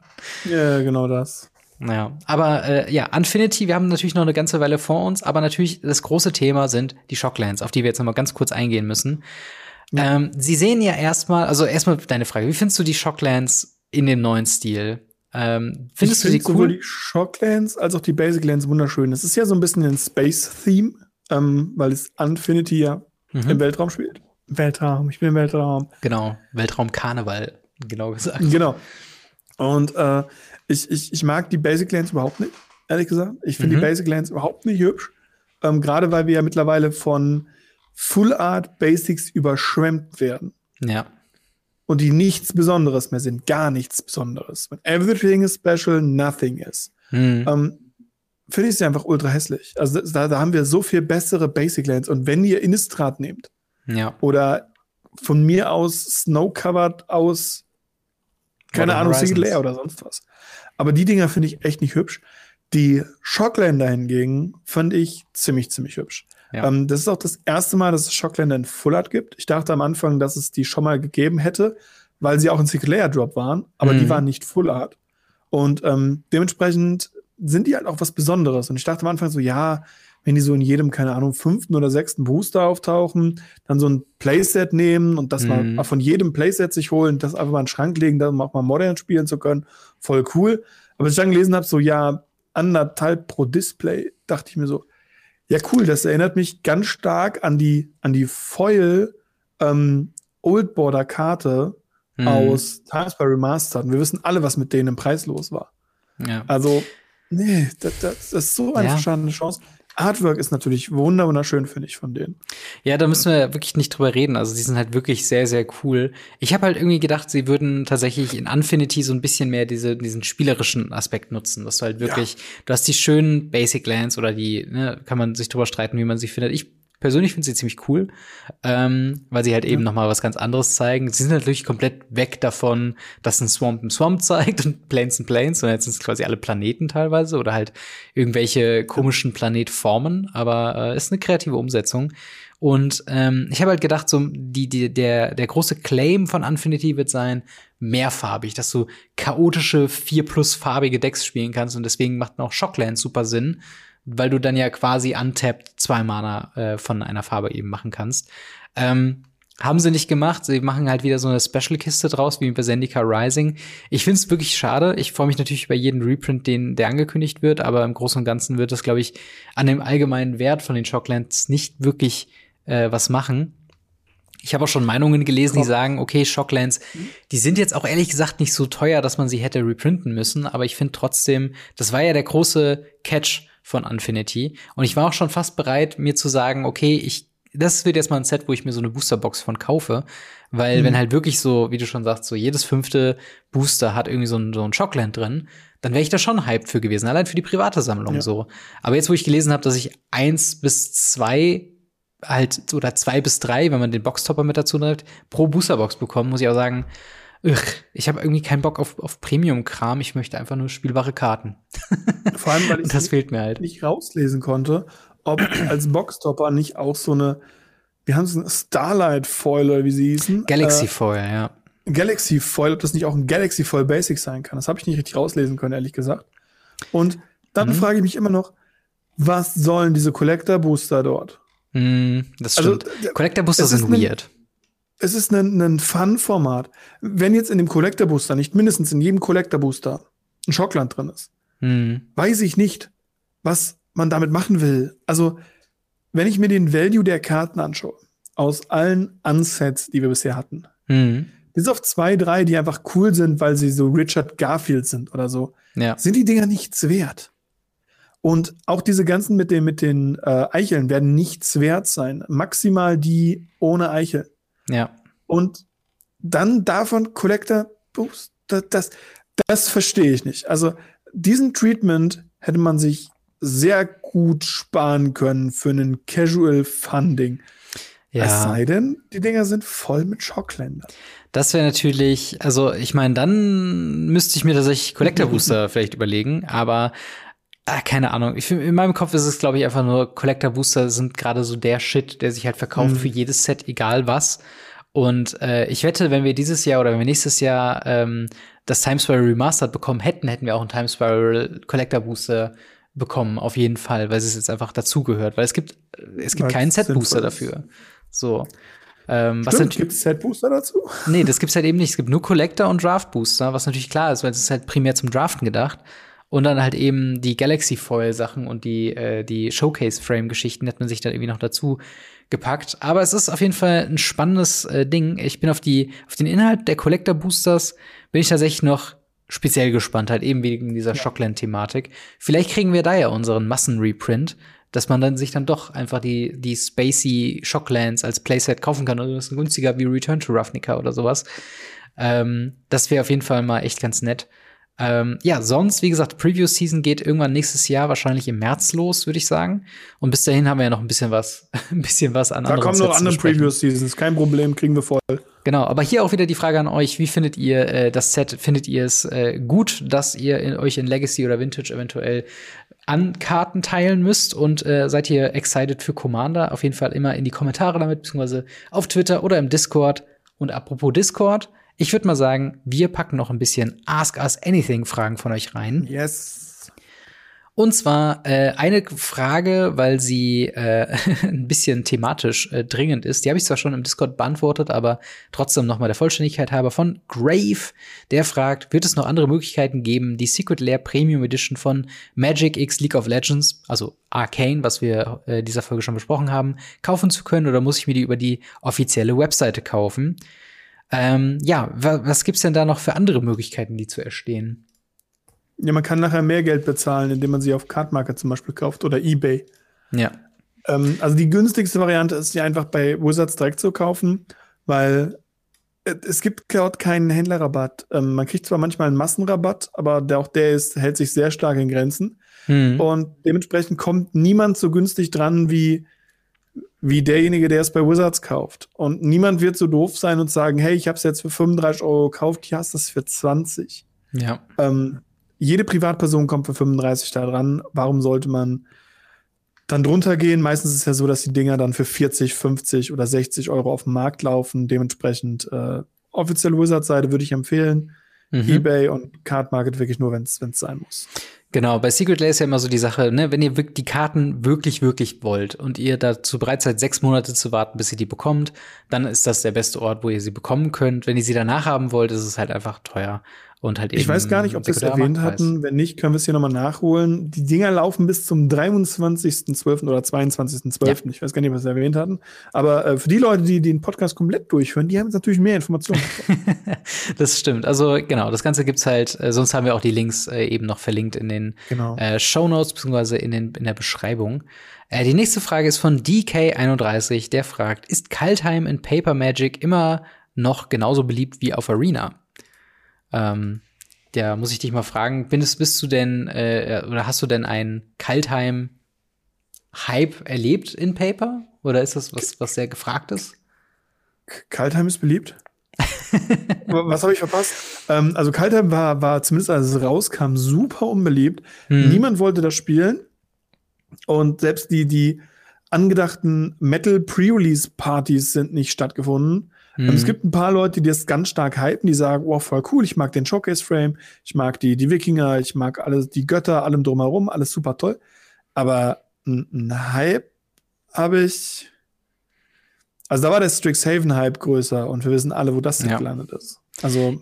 Ja, genau das. Naja, aber äh, ja, Infinity, wir haben natürlich noch eine ganze Weile vor uns, aber natürlich das große Thema sind die Shocklands, auf die wir jetzt noch mal ganz kurz eingehen müssen. Ähm, sie sehen ja erstmal, also erstmal deine Frage, wie findest du die Shocklands in dem neuen Stil? Ähm, findest ich du die find sowohl cool? die Shocklands als auch die Basic Lands wunderschön. Es ist ja so ein bisschen ein Space-Theme, ähm, weil es Infinity ja Mhm. im Weltraum spielt. Weltraum, ich bin im Weltraum. Genau, Weltraum-Karneval, genau gesagt. Genau. Und äh, ich, ich, ich mag die Basic Lands überhaupt nicht, ehrlich gesagt. Ich finde Mhm. die Basic Lands überhaupt nicht hübsch. Ähm, Gerade weil wir ja mittlerweile von Full Art Basics überschwemmt werden. Ja, Und die nichts Besonderes mehr sind. Gar nichts Besonderes. When everything is special, nothing is. hm. ähm, finde ich sie einfach ultra hässlich. Also da, da haben wir so viel bessere Basic Lands. Und wenn ihr Innistrad nehmt ja. oder von mir aus Snow-Covered aus, keine Modern Ahnung, Single. Layer oder sonst was. Aber die Dinger finde ich echt nicht hübsch. Die Shocklander hingegen fand ich ziemlich, ziemlich hübsch. Ja. Ähm, das ist auch das erste Mal, dass es Shocklander in Full Art gibt. Ich dachte am Anfang, dass es die schon mal gegeben hätte, weil sie auch in Single Layer Drop waren, aber Mhm. die waren nicht Full Art. Und ähm, dementsprechend sind die halt auch was Besonderes. Und ich dachte am Anfang so, ja, wenn die so in jedem, keine Ahnung, fünften oder sechsten Booster auftauchen, dann so ein Playset nehmen und das Mhm. mal von jedem Playset sich holen, das einfach mal in den Schrank legen, dann auch mal modern spielen zu können, voll cool. Aber als ich dann gelesen habe, so, ja, anderthalb pro Display, dachte ich mir so, ja, cool, das erinnert mich ganz stark an die, an die Foil ähm, Old Border Karte Hm. aus Times by Remastered. Und wir wissen alle, was mit denen im Preis los war. ja. Also, nee, das, das, ist so eine Ja. Chance. Artwork ist natürlich wunder wunderschön, finde ich, von denen. Ja, da müssen wir wirklich nicht drüber reden. Also, die sind halt wirklich sehr, sehr cool. Ich habe halt irgendwie gedacht, sie würden tatsächlich in Infinity so ein bisschen mehr diese, diesen spielerischen Aspekt nutzen. Dass du halt wirklich, du hast die schönen Basic Lands oder die, ne, kann man sich drüber streiten, wie man sie findet. Ich persönlich finde sie ziemlich cool, ähm, weil sie halt eben noch mal was ganz anderes zeigen. Sie sind natürlich komplett weg davon, dass ein Swamp ein Swamp zeigt und Planes ein Planes, sondern jetzt sind es quasi alle Planeten teilweise oder halt irgendwelche komischen Planetformen, aber äh, ist eine kreative Umsetzung. Und ähm, ich habe halt gedacht, so die, die, der, der große Claim von Infinity wird sein, mehrfarbig, dass du chaotische, vier plus farbige Decks spielen kannst. Und deswegen macht auch Shocklands super Sinn, weil du dann ja quasi untapped zwei Mana äh, von einer Farbe eben machen kannst. Ähm, haben sie nicht gemacht. Sie machen halt wieder so eine Special-Kiste draus, wie bei Zendika Rising. Ich finde es wirklich schade. Ich freue mich natürlich über jeden Reprint, den, der angekündigt wird, aber im Großen und Ganzen wird das, glaube ich, an dem allgemeinen Wert von den Shocklands nicht wirklich äh, was machen. Ich habe auch schon Meinungen gelesen, die sagen, okay, Shocklands, die sind jetzt auch ehrlich gesagt nicht so teuer, dass man sie hätte reprinten müssen, aber ich finde trotzdem, das war ja der große Catch von Infinity und ich war auch schon fast bereit, mir zu sagen, okay, ich das wird jetzt mal ein Set, wo ich mir so eine Boosterbox von kaufe, weil Mhm. wenn halt wirklich so, wie du schon sagst, so jedes fünfte Booster hat irgendwie so ein, so ein Shockland drin, dann wäre ich da schon hyped für gewesen, allein für die private Sammlung Ja. so. Aber jetzt, wo ich gelesen habe, dass ich eins bis zwei halt oder zwei bis drei, wenn man den Boxtopper mit dazu nimmt, pro Boosterbox bekommen, muss ich auch sagen, ich habe irgendwie keinen Bock auf, auf Premium-Kram, ich möchte einfach nur spielbare Karten. Vor allem, weil ich das fehlt mir halt. nicht rauslesen konnte, ob als Boxtopper nicht auch so eine, wir haben so eine Starlight Foil oder wie sie hießen. Galaxy Foil, ja. Äh, Galaxy Foil, ob das nicht auch ein Galaxy Foil Basic sein kann. Das habe ich nicht richtig rauslesen können, ehrlich gesagt. Und dann Mhm. frage ich mich immer noch, was sollen diese Collector Booster dort? Mm, das Also, stimmt. d- Collector Booster sind weird. Es ist ein, ein Fun-Format. Wenn jetzt in dem Collector Booster, nicht mindestens in jedem Collector Booster, ein Schockland drin ist, Mm, weiß ich nicht, was man damit machen will. Also, wenn ich mir den Value der Karten anschaue, aus allen Unsets, die wir bisher hatten, mm, bis auf zwei, drei, die einfach cool sind, weil sie so Richard Garfield sind oder so, ja. sind die Dinger nichts wert. Und auch diese ganzen mit den, mit den äh, Eicheln werden nichts wert sein. Maximal die ohne Eichel. Ja. Und dann davon Collector Boost, das, das, das verstehe ich nicht. Also diesen Treatment hätte man sich sehr gut sparen können für einen Casual Funding. Ja. Es sei denn, die Dinger sind voll mit Schockländern. Das wäre natürlich, also ich meine, dann müsste ich mir tatsächlich Collector Booster vielleicht überlegen, aber äh, keine Ahnung. Ich, in meinem Kopf ist es, glaube ich, einfach nur, Collector Booster sind gerade so der Shit, der sich halt verkauft mhm. für jedes Set, egal was. Und äh, ich wette, wenn wir dieses Jahr oder wenn wir nächstes Jahr ähm, das Time Spiral Remastered bekommen hätten, hätten wir auch einen Time Spiral Collector Booster bekommen, auf jeden Fall, weil es jetzt einfach dazugehört. Weil es gibt, es gibt keinen Set Booster dafür. So. Ähm, was gibt es Set Booster dazu? Nee, das gibt's halt eben nicht. Es gibt nur Collector und Draft Booster, was natürlich klar ist, weil es ist halt primär zum Draften gedacht. Und dann halt eben die Galaxy Foil Sachen und die, äh, die Showcase Frame Geschichten hat man sich dann irgendwie noch dazu gepackt. Aber es ist auf jeden Fall ein spannendes äh, Ding. Ich bin auf die, auf den Inhalt der Collector Boosters bin ich tatsächlich noch speziell gespannt, halt eben wegen dieser ja. Shockland-Thematik. Vielleicht kriegen wir da ja unseren Massenreprint, dass man dann sich dann doch einfach die, die spacey Shocklands als Playset kaufen kann oder das ist günstiger wie Return to Ravnica oder sowas. Ähm, das wäre auf jeden Fall mal echt ganz nett. Ähm, ja, sonst, wie gesagt, Preview Season geht irgendwann nächstes Jahr, wahrscheinlich im März los, würde ich sagen. Und bis dahin haben wir ja noch ein bisschen was, ein bisschen was an Da kommen noch andere Preview Seasons, kein Problem, kriegen wir voll. Genau, aber hier auch wieder die Frage an euch: Wie findet ihr äh, das Set? Findet ihr es äh, gut, dass ihr in, euch in Legacy oder Vintage eventuell an Karten teilen müsst? Und äh, seid ihr excited für Commander? Auf jeden Fall immer in die Kommentare damit, beziehungsweise auf Twitter oder im Discord. Und apropos Discord, ich würde mal sagen, wir packen noch ein bisschen Ask Us Anything Fragen von euch rein. Yes. Und zwar äh, eine Frage, weil sie äh, ein bisschen thematisch äh, dringend ist. Die habe ich zwar schon im Discord beantwortet, aber trotzdem noch mal der Vollständigkeit halber von Grave. Der fragt, wird es noch andere Möglichkeiten geben, die Secret Lair Premium Edition von Magic X League of Legends, also Arcane, was wir äh, dieser Folge schon besprochen haben, kaufen zu können oder muss ich mir die über die offizielle Webseite kaufen? Ähm, ja, was gibt's denn da noch für andere Möglichkeiten, die zu erstehen? Ja, man kann nachher mehr Geld bezahlen, indem man sie auf Cardmarket zum Beispiel kauft oder eBay. Ja. Ähm, also die günstigste Variante ist, sie einfach bei Wizards direkt zu kaufen, weil es gibt dort keinen Händlerrabatt. Ähm, man kriegt zwar manchmal einen Massenrabatt, aber der, auch der ist, hält sich sehr stark in Grenzen. Hm. Und dementsprechend kommt niemand so günstig dran wie wie derjenige, der es bei Wizards kauft. Und niemand wird so doof sein und sagen, hey, ich habe es jetzt für 35 Euro gekauft, hier hast du es für 20. Ja. Ähm, jede Privatperson kommt für 35 da dran. Warum sollte man dann drunter gehen? Meistens ist es ja so, dass die Dinger dann für 40, 50 oder 60 Euro auf dem Markt laufen. Dementsprechend äh, offizielle Wizards-Seite würde ich empfehlen. Mhm. eBay und Card Market wirklich nur, wenn es sein muss. Genau, bei Secret Lair ist ja immer so die Sache, ne, wenn ihr die Karten wirklich, wirklich wollt und ihr dazu bereit seid, sechs Monate zu warten, bis ihr die bekommt, dann ist das der beste Ort, wo ihr sie bekommen könnt. Wenn ihr sie danach haben wollt, ist es halt einfach teuer und halt eben. Ich weiß gar nicht, ob wir es erwähnt hatten. Wenn nicht, können wir es hier nochmal nachholen. Die Dinger laufen bis zum 23.12. oder 22.12. Ja. Ich weiß gar nicht, ob wir es erwähnt hatten. Aber äh, für die Leute, die den Podcast komplett durchführen, die haben jetzt natürlich mehr Informationen. das stimmt. Also genau, das Ganze gibt's halt, äh, sonst haben wir auch die Links äh, eben noch verlinkt in den genau. äh, Show Notes beziehungsweise in, den, in der Beschreibung. Äh, die nächste Frage ist von DK31, der fragt, ist Kaltheim in Paper Magic immer noch genauso beliebt wie auf Arena? Ähm, ja, muss ich dich mal fragen, bist, bist du denn äh, oder hast du denn ein Kaltheim-Hype erlebt in Paper? Oder ist das was, was sehr gefragt ist? Kaltheim ist beliebt. was habe ich verpasst? Ähm, also Kaltheim war, war zumindest als es rauskam super unbeliebt. Hm. Niemand wollte das spielen. Und selbst die, die angedachten Metal Pre-Release-Partys sind nicht stattgefunden. Mhm. es gibt ein paar Leute, die das ganz stark hypen, die sagen, oh, voll cool, ich mag den Showcase-Frame, ich mag die, die Wikinger, ich mag alles, die Götter, allem drumherum, alles super toll. Aber ein Hype habe ich. Also da war der Strixhaven-Hype größer und wir wissen alle, wo das ja. gelandet ist. Also,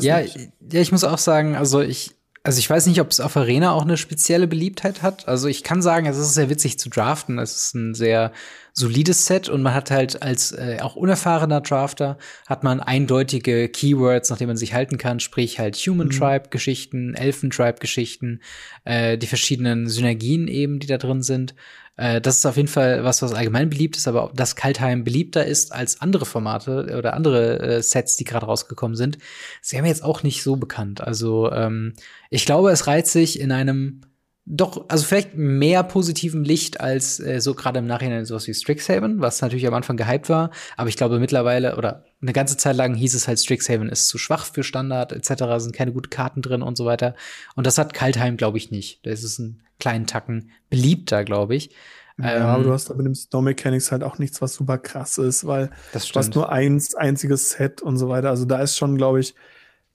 ja, ja, ich muss auch sagen, also ich, also ich weiß nicht, ob es auf Arena auch eine spezielle Beliebtheit hat. Also ich kann sagen, es ist sehr witzig zu draften. Es ist ein sehr solides Set und man hat halt als äh, auch unerfahrener Drafter hat man eindeutige Keywords, nach denen man sich halten kann, sprich halt Human mhm. Tribe Geschichten, Elfen Tribe Geschichten, äh, die verschiedenen Synergien eben, die da drin sind. Äh, das ist auf jeden Fall was, was allgemein beliebt ist, aber ob das Kaltheim beliebter ist als andere Formate oder andere äh, Sets, die gerade rausgekommen sind, sie haben jetzt auch nicht so bekannt. Also ähm, ich glaube, es reiht sich in einem doch, also vielleicht mehr positivem Licht als äh, so gerade im Nachhinein sowas wie Strixhaven, was natürlich am Anfang gehypt war, aber ich glaube mittlerweile oder eine ganze Zeit lang hieß es halt Strixhaven ist zu schwach für Standard etc., sind keine guten Karten drin und so weiter und das hat Kaltheim glaube ich nicht. Da ist es einen kleinen Tacken beliebter, glaube ich. Ja, ähm, aber du hast da mit dem Snow Mechanics halt auch nichts, was super krass ist, weil du hast nur eins einziges Set und so weiter. Also da ist schon, glaube ich,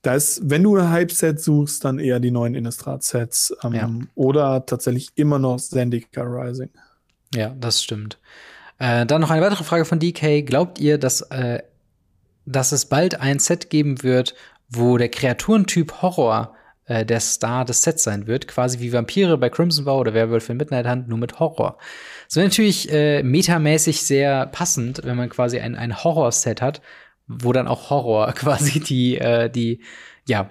da ist, wenn du ein Hype-Set suchst, dann eher die neuen Innistrad-Sets ähm, ja. oder tatsächlich immer noch Zendika Rising. Ja, das stimmt. Äh, dann noch eine weitere Frage von DK. Glaubt ihr, dass, äh, dass es bald ein Set geben wird, wo der Kreaturentyp Horror äh, der Star des Sets sein wird? Quasi wie Vampire bei Crimson Vow oder Werwölfe in Midnight Hunt, nur mit Horror. Das wäre natürlich äh, metamäßig sehr passend, wenn man quasi ein, ein Horror-Set hat, wo dann auch Horror quasi die, äh, die, ja,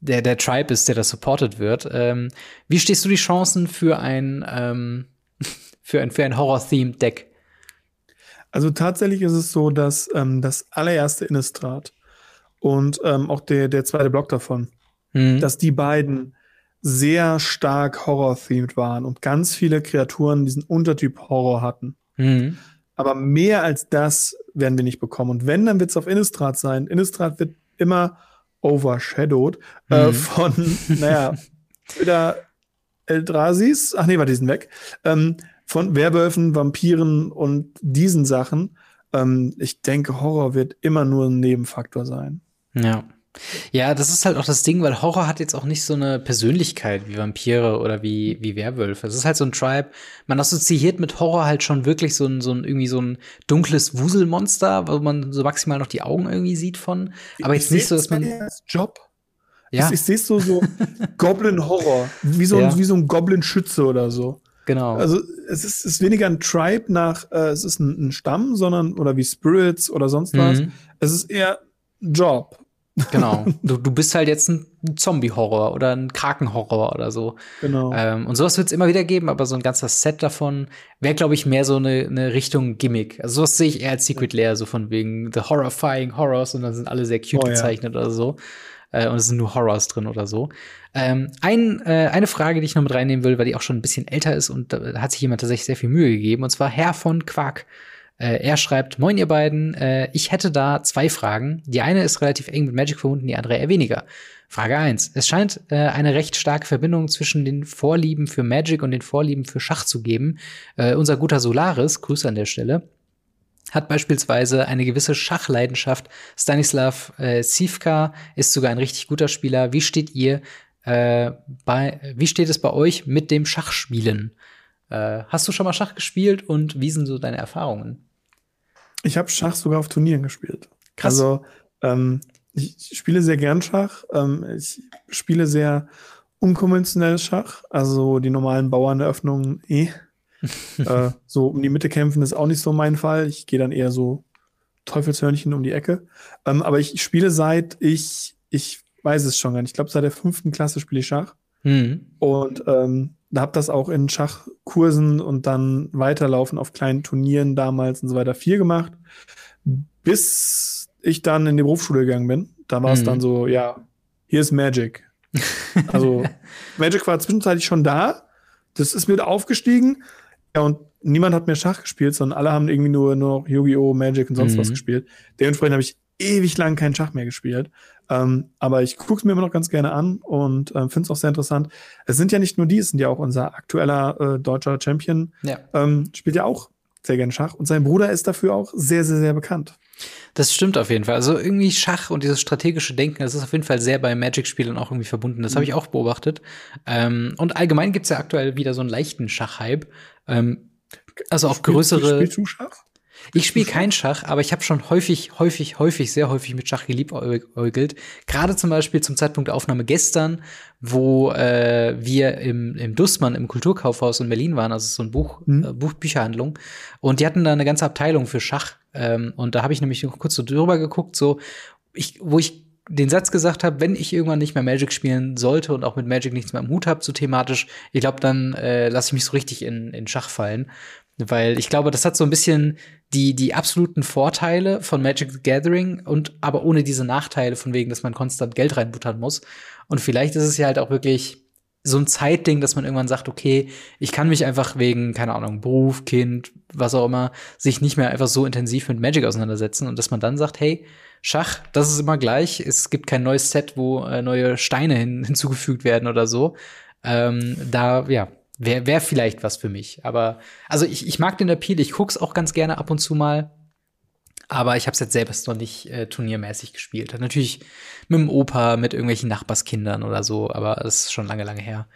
der, der Tribe ist, der da supported wird. Ähm, wie stehst du die Chancen für ein, ähm, für ein, für ein Horror-Themed Deck? Also tatsächlich ist es so, dass ähm, das allererste Innistrad und ähm, auch der, der zweite Block davon, mhm. dass die beiden sehr stark Horror-themed waren und ganz viele Kreaturen diesen Untertyp Horror hatten. Mhm. Aber mehr als das werden wir nicht bekommen. Und wenn, dann wird es auf Innistrad sein. Innistrad wird immer overshadowed äh, mhm. äh, von, naja, wieder Eldrasis. Ach nee, war diesen weg. Ähm, von Werwölfen, Vampiren und diesen Sachen. Ähm, ich denke, Horror wird immer nur ein Nebenfaktor sein. Ja. Ja, das ist halt auch das Ding, weil Horror hat jetzt auch nicht so eine Persönlichkeit wie Vampire oder wie, wie Werwölfe. Es ist halt so ein Tribe. Man assoziiert mit Horror halt schon wirklich so ein, so ein, irgendwie so ein dunkles Wuselmonster, wo man so maximal noch die Augen irgendwie sieht von. Aber jetzt nicht so, dass man. Job. Ja. Ich, ich sehe so, so Goblin-Horror. Wie so, ja. wie so ein Goblin-Schütze oder so. Genau. Also es ist, ist weniger ein Tribe nach, äh, es ist ein, ein, Stamm, sondern, oder wie Spirits oder sonst was. Mhm. Es ist eher Job. Genau. Du, du bist halt jetzt ein Zombie-Horror oder ein Kraken-Horror oder so. Genau. Ähm, und sowas wird es immer wieder geben, aber so ein ganzer Set davon wäre, glaube ich, mehr so eine, eine Richtung Gimmick. Also sowas sehe ich eher als Secret Lair, so von wegen The Horrifying Horrors und dann sind alle sehr cute oh, gezeichnet ja. oder so. Äh, und es sind nur Horrors drin oder so. Ähm, ein, äh, eine Frage, die ich noch mit reinnehmen will, weil die auch schon ein bisschen älter ist und da hat sich jemand tatsächlich sehr viel Mühe gegeben, und zwar Herr von Quark. Äh, er schreibt, moin ihr beiden, äh, ich hätte da zwei Fragen. Die eine ist relativ eng mit Magic verbunden, die andere eher weniger. Frage eins: Es scheint äh, eine recht starke Verbindung zwischen den Vorlieben für Magic und den Vorlieben für Schach zu geben. Äh, unser guter Solaris, Grüße an der Stelle, hat beispielsweise eine gewisse Schachleidenschaft. Stanislav äh, Sivka ist sogar ein richtig guter Spieler. Wie steht ihr äh, bei, wie steht es bei euch mit dem Schachspielen? Äh, hast du schon mal Schach gespielt und wie sind so deine Erfahrungen? Ich habe Schach sogar auf Turnieren gespielt. Krass. Also ähm, ich spiele sehr gern Schach. Ähm, ich spiele sehr unkonventionelles Schach. Also die normalen Bauerneröffnungen eh. äh, so um die Mitte kämpfen ist auch nicht so mein Fall. Ich gehe dann eher so Teufelshörnchen um die Ecke. Ähm, aber ich spiele seit ich, ich weiß es schon gar nicht. Ich glaube, seit der fünften Klasse spiele ich Schach. Mhm. Und ähm, habe das auch in Schachkursen und dann weiterlaufen auf kleinen Turnieren damals und so weiter viel gemacht, bis ich dann in die Berufsschule gegangen bin. Da war es mhm. dann so, ja, hier ist Magic. also Magic war zwischenzeitlich schon da. Das ist mir aufgestiegen. Ja, und niemand hat mehr Schach gespielt, sondern alle haben irgendwie nur, nur noch Yu-Gi-Oh!, Magic und sonst mhm. was gespielt. Dementsprechend habe ich ewig lang keinen Schach mehr gespielt. Ähm, aber ich gucke es mir immer noch ganz gerne an und äh, finde es auch sehr interessant. Es sind ja nicht nur die, es sind ja auch unser aktueller äh, deutscher Champion. Ja. Ähm, spielt ja auch sehr gerne Schach und sein Bruder ist dafür auch sehr, sehr, sehr bekannt. Das stimmt auf jeden Fall. Also irgendwie Schach und dieses strategische Denken, das ist auf jeden Fall sehr bei Magic-Spielen auch irgendwie verbunden. Das mhm. habe ich auch beobachtet. Ähm, und allgemein gibt es ja aktuell wieder so einen leichten Schachhype. Ähm, also auch größere. Spielst du Schach? Ich spiele kein Schach, aber ich habe schon häufig, häufig, häufig, sehr häufig mit Schach geliebäugelt. Gerade zum Beispiel zum Zeitpunkt der Aufnahme gestern, wo äh, wir im, im Dussmann im Kulturkaufhaus in Berlin waren, also so ein Buch, mhm. äh, Buch Bücherhandlung. Und die hatten da eine ganze Abteilung für Schach. Ähm, und da habe ich nämlich kurz so drüber geguckt, so ich, wo ich den Satz gesagt habe, wenn ich irgendwann nicht mehr Magic spielen sollte und auch mit Magic nichts mehr am Hut habe, so thematisch, ich glaube, dann äh, lasse ich mich so richtig in, in Schach fallen. Weil ich glaube, das hat so ein bisschen die, die absoluten Vorteile von Magic the Gathering und aber ohne diese Nachteile von wegen, dass man konstant Geld reinbuttern muss. Und vielleicht ist es ja halt auch wirklich so ein Zeitding, dass man irgendwann sagt, okay, ich kann mich einfach wegen, keine Ahnung, Beruf, Kind, was auch immer, sich nicht mehr einfach so intensiv mit Magic auseinandersetzen und dass man dann sagt, hey, Schach, das ist immer gleich. Es gibt kein neues Set, wo äh, neue Steine hin hinzugefügt werden oder so. Ähm, da, ja, wäre wär vielleicht was für mich. Aber, also ich, ich mag den Appeal, ich guck's auch ganz gerne ab und zu mal. Aber ich habe es jetzt selbst noch nicht äh, turniermäßig gespielt. Natürlich mit dem Opa, mit irgendwelchen Nachbarskindern oder so, aber das ist schon lange, lange her.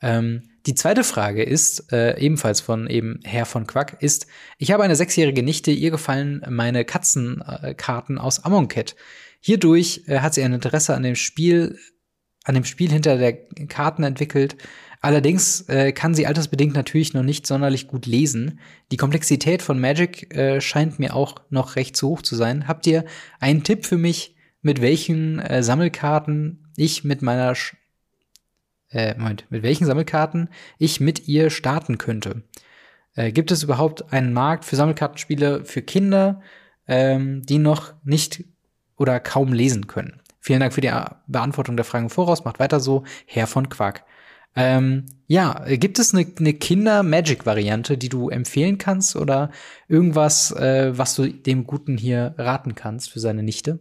Ähm, die zweite Frage ist, äh, ebenfalls von eben Herr von Quack, ist, ich habe eine sechsjährige Nichte, ihr gefallen meine Katzenkarten äh, aus Amonkhet. Hierdurch äh, hat sie ein Interesse an dem Spiel, an dem Spiel hinter der Karten entwickelt Allerdings äh, kann sie altersbedingt natürlich noch nicht sonderlich gut lesen. Die Komplexität von Magic äh, scheint mir auch noch recht zu hoch zu sein. Habt ihr einen Tipp für mich, mit welchen äh, Sammelkarten ich mit meiner Sch äh, Moment, mit welchen Sammelkarten ich mit ihr starten könnte? Äh, gibt es überhaupt einen Markt für Sammelkartenspiele für Kinder, ähm, die noch nicht oder kaum lesen können? Vielen Dank für die Beantwortung der Fragen voraus. Macht weiter so, Herr von Quark. Ähm, ja, gibt es eine, eine Kinder-Magic-Variante, die du empfehlen kannst oder irgendwas, äh, was du dem Guten hier raten kannst für seine Nichte?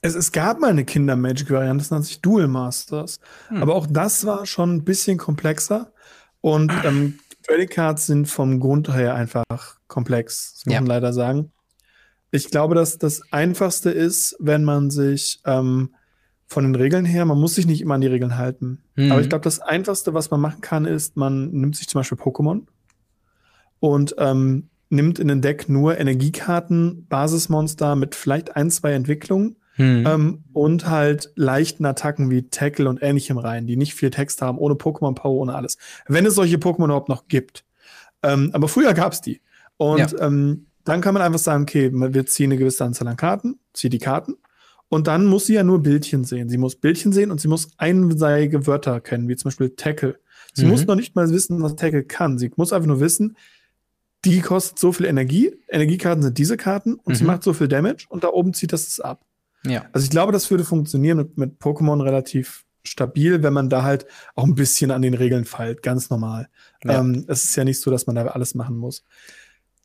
Es, es gab mal eine Kinder-Magic-Variante, das nennt sich Duel Masters. Hm. Aber auch das war schon ein bisschen komplexer. Und ähm, Trading Cards sind vom Grund her einfach komplex, das muss man leider sagen. Ich glaube, dass das Einfachste ist, wenn man sich ähm, von den Regeln her, man muss sich nicht immer an die Regeln halten. Mhm. Aber ich glaube, das Einfachste, was man machen kann, ist, man nimmt sich zum Beispiel Pokémon und ähm, nimmt in den Deck nur Energiekarten, Basismonster mit vielleicht ein, zwei Entwicklungen mhm. ähm, und halt leichten Attacken wie Tackle und ähnlichem rein, die nicht viel Text haben, ohne Pokémon-Power, ohne alles. Wenn es solche Pokémon überhaupt noch gibt. Ähm, aber früher gab es die. Und ja. ähm, dann kann man einfach sagen, okay, wir ziehen eine gewisse Anzahl an Karten, zieh die Karten und dann muss sie ja nur Bildchen sehen. Sie muss Bildchen sehen und sie muss einseitige Wörter kennen, wie zum Beispiel Tackle. Sie mhm. muss noch nicht mal wissen, was Tackle kann. Sie muss einfach nur wissen, die kostet so viel Energie. Energiekarten sind diese Karten und mhm. sie macht so viel Damage und da oben zieht das es ab. Ja. Also ich glaube, das würde funktionieren mit, mit Pokémon relativ stabil, wenn man da halt auch ein bisschen an den Regeln feilt, ganz normal. Ja. Ähm, es ist ja nicht so, dass man da alles machen muss.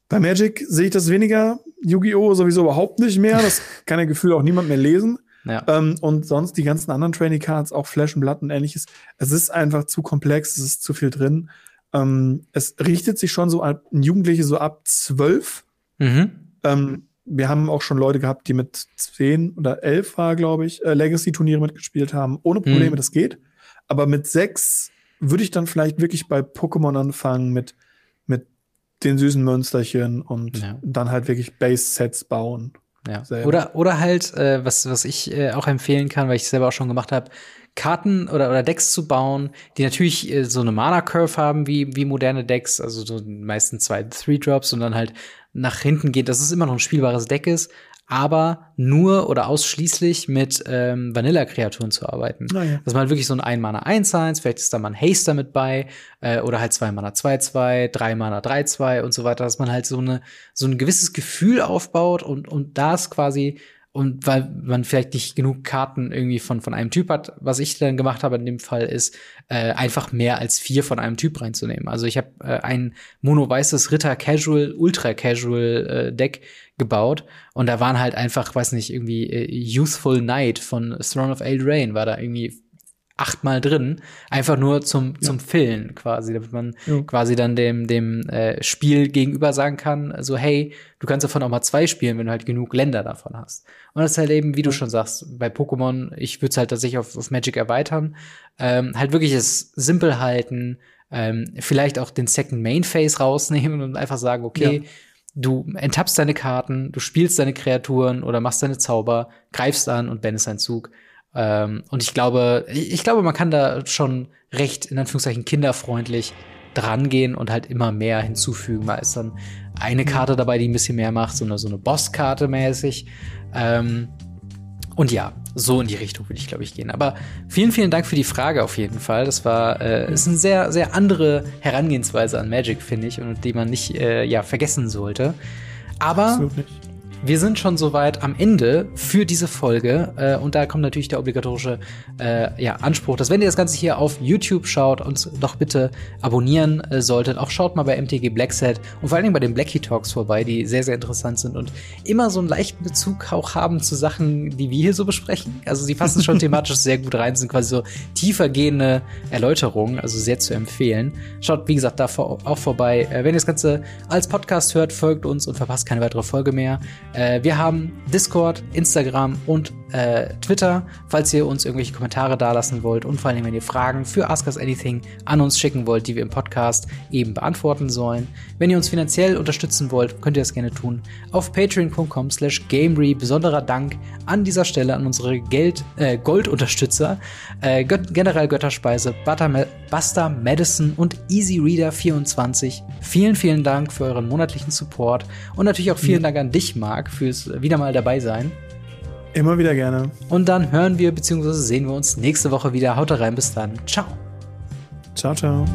Bei Magic sehe ich das weniger. Yu-Gi-Oh! sowieso überhaupt nicht mehr. Das kann ja Gefühl auch niemand mehr lesen. Ja. Ähm, und sonst die ganzen anderen Training Cards, auch Flash und Blatt und ähnliches. Es ist einfach zu komplex, es ist zu viel drin. Ähm, es richtet sich schon so an Jugendliche so ab zwölf. Mhm. Ähm, wir haben auch schon Leute gehabt, die mit zehn oder elf war, glaube ich, äh, Legacy-Turniere mitgespielt haben. Ohne Probleme, mhm. das geht. Aber mit sechs würde ich dann vielleicht wirklich bei Pokémon anfangen mit den süßen Münsterchen und ja. dann halt wirklich Base-Sets bauen. Ja. Oder, oder halt, äh, was, was ich äh, auch empfehlen kann, weil ich selber auch schon gemacht habe, Karten oder, oder Decks zu bauen, die natürlich äh, so eine Mana-Curve haben wie, wie moderne Decks, also so meistens zwei Three-Drops und dann halt nach hinten geht, dass es immer noch ein spielbares Deck ist, aber nur oder ausschließlich mit ähm, Vanilla-Kreaturen zu arbeiten. Oh ja. Dass man halt wirklich so ein 1 Mana 1 1, vielleicht ist da mal ein Haster mit bei, äh, oder halt 2 Mana 2 2, 3 Mana 3 2 und so weiter, dass man halt so eine so ein gewisses Gefühl aufbaut und und das quasi und weil man vielleicht nicht genug Karten irgendwie von, von einem Typ hat, was ich dann gemacht habe in dem Fall ist, äh, einfach mehr als vier von einem Typ reinzunehmen. Also ich habe äh, ein mono-weißes Ritter Casual, Ultra Casual äh, Deck gebaut und da waren halt einfach, weiß nicht, irgendwie äh, Youthful Knight von Throne of Eldraine war da irgendwie achtmal drin, einfach nur zum, zum ja. Fillen quasi, damit man ja. quasi dann dem, dem äh, Spiel gegenüber sagen kann, so hey, du kannst davon auch mal zwei spielen, wenn du halt genug Länder davon hast. Und das ist halt eben, wie du schon sagst, bei Pokémon, ich würde es halt tatsächlich auf, auf Magic erweitern, ähm, halt wirklich es simpel halten, ähm, vielleicht auch den Second Main Phase rausnehmen und einfach sagen, okay, ja. du enttappst deine Karten, du spielst deine Kreaturen oder machst deine Zauber, greifst an und bendest deinen Zug. Ähm, und ich glaube, ich glaube, man kann da schon recht, in Anführungszeichen, kinderfreundlich drangehen und halt immer mehr hinzufügen. Da ist dann eine Karte dabei, die ein bisschen mehr macht, so eine, so eine Bosskarte mäßig. Ähm, und ja, so in die Richtung würde ich, glaube ich, gehen. Aber vielen, vielen Dank für die Frage auf jeden Fall. Das war, äh, ist eine sehr, sehr andere Herangehensweise an Magic, finde ich, und die man nicht, äh, ja, vergessen sollte. Aber wir sind schon soweit am Ende für diese Folge. Äh, und da kommt natürlich der obligatorische äh, ja, Anspruch, dass wenn ihr das Ganze hier auf YouTube schaut, uns doch bitte abonnieren äh, solltet. Auch schaut mal bei MTG Blackset und vor allen Dingen bei den Blackie Talks vorbei, die sehr, sehr interessant sind und immer so einen leichten Bezug auch haben zu Sachen, die wir hier so besprechen. Also sie passen schon thematisch sehr gut rein, sind quasi so tiefer gehende Erläuterungen, also sehr zu empfehlen. Schaut, wie gesagt, da auch vorbei. Äh, wenn ihr das Ganze als Podcast hört, folgt uns und verpasst keine weitere Folge mehr. Äh, wir haben Discord, Instagram und äh, Twitter, falls ihr uns irgendwelche Kommentare dalassen wollt und vor allem, wenn ihr Fragen für Ask Us Anything an uns schicken wollt, die wir im Podcast eben beantworten sollen. Wenn ihr uns finanziell unterstützen wollt, könnt ihr das gerne tun auf patreon.com slash gamery. Besonderer Dank an dieser Stelle an unsere Geld, äh, Goldunterstützer, äh, Gött General Götterspeise, Butter, Buster Madison und Easy Reader 24. Vielen, vielen Dank für euren monatlichen Support und natürlich auch vielen Dank an dich, Marc, fürs wieder mal dabei sein. Immer wieder gerne. Und dann hören wir bzw. sehen wir uns nächste Woche wieder. Haut rein, bis dann. Ciao. Ciao, ciao.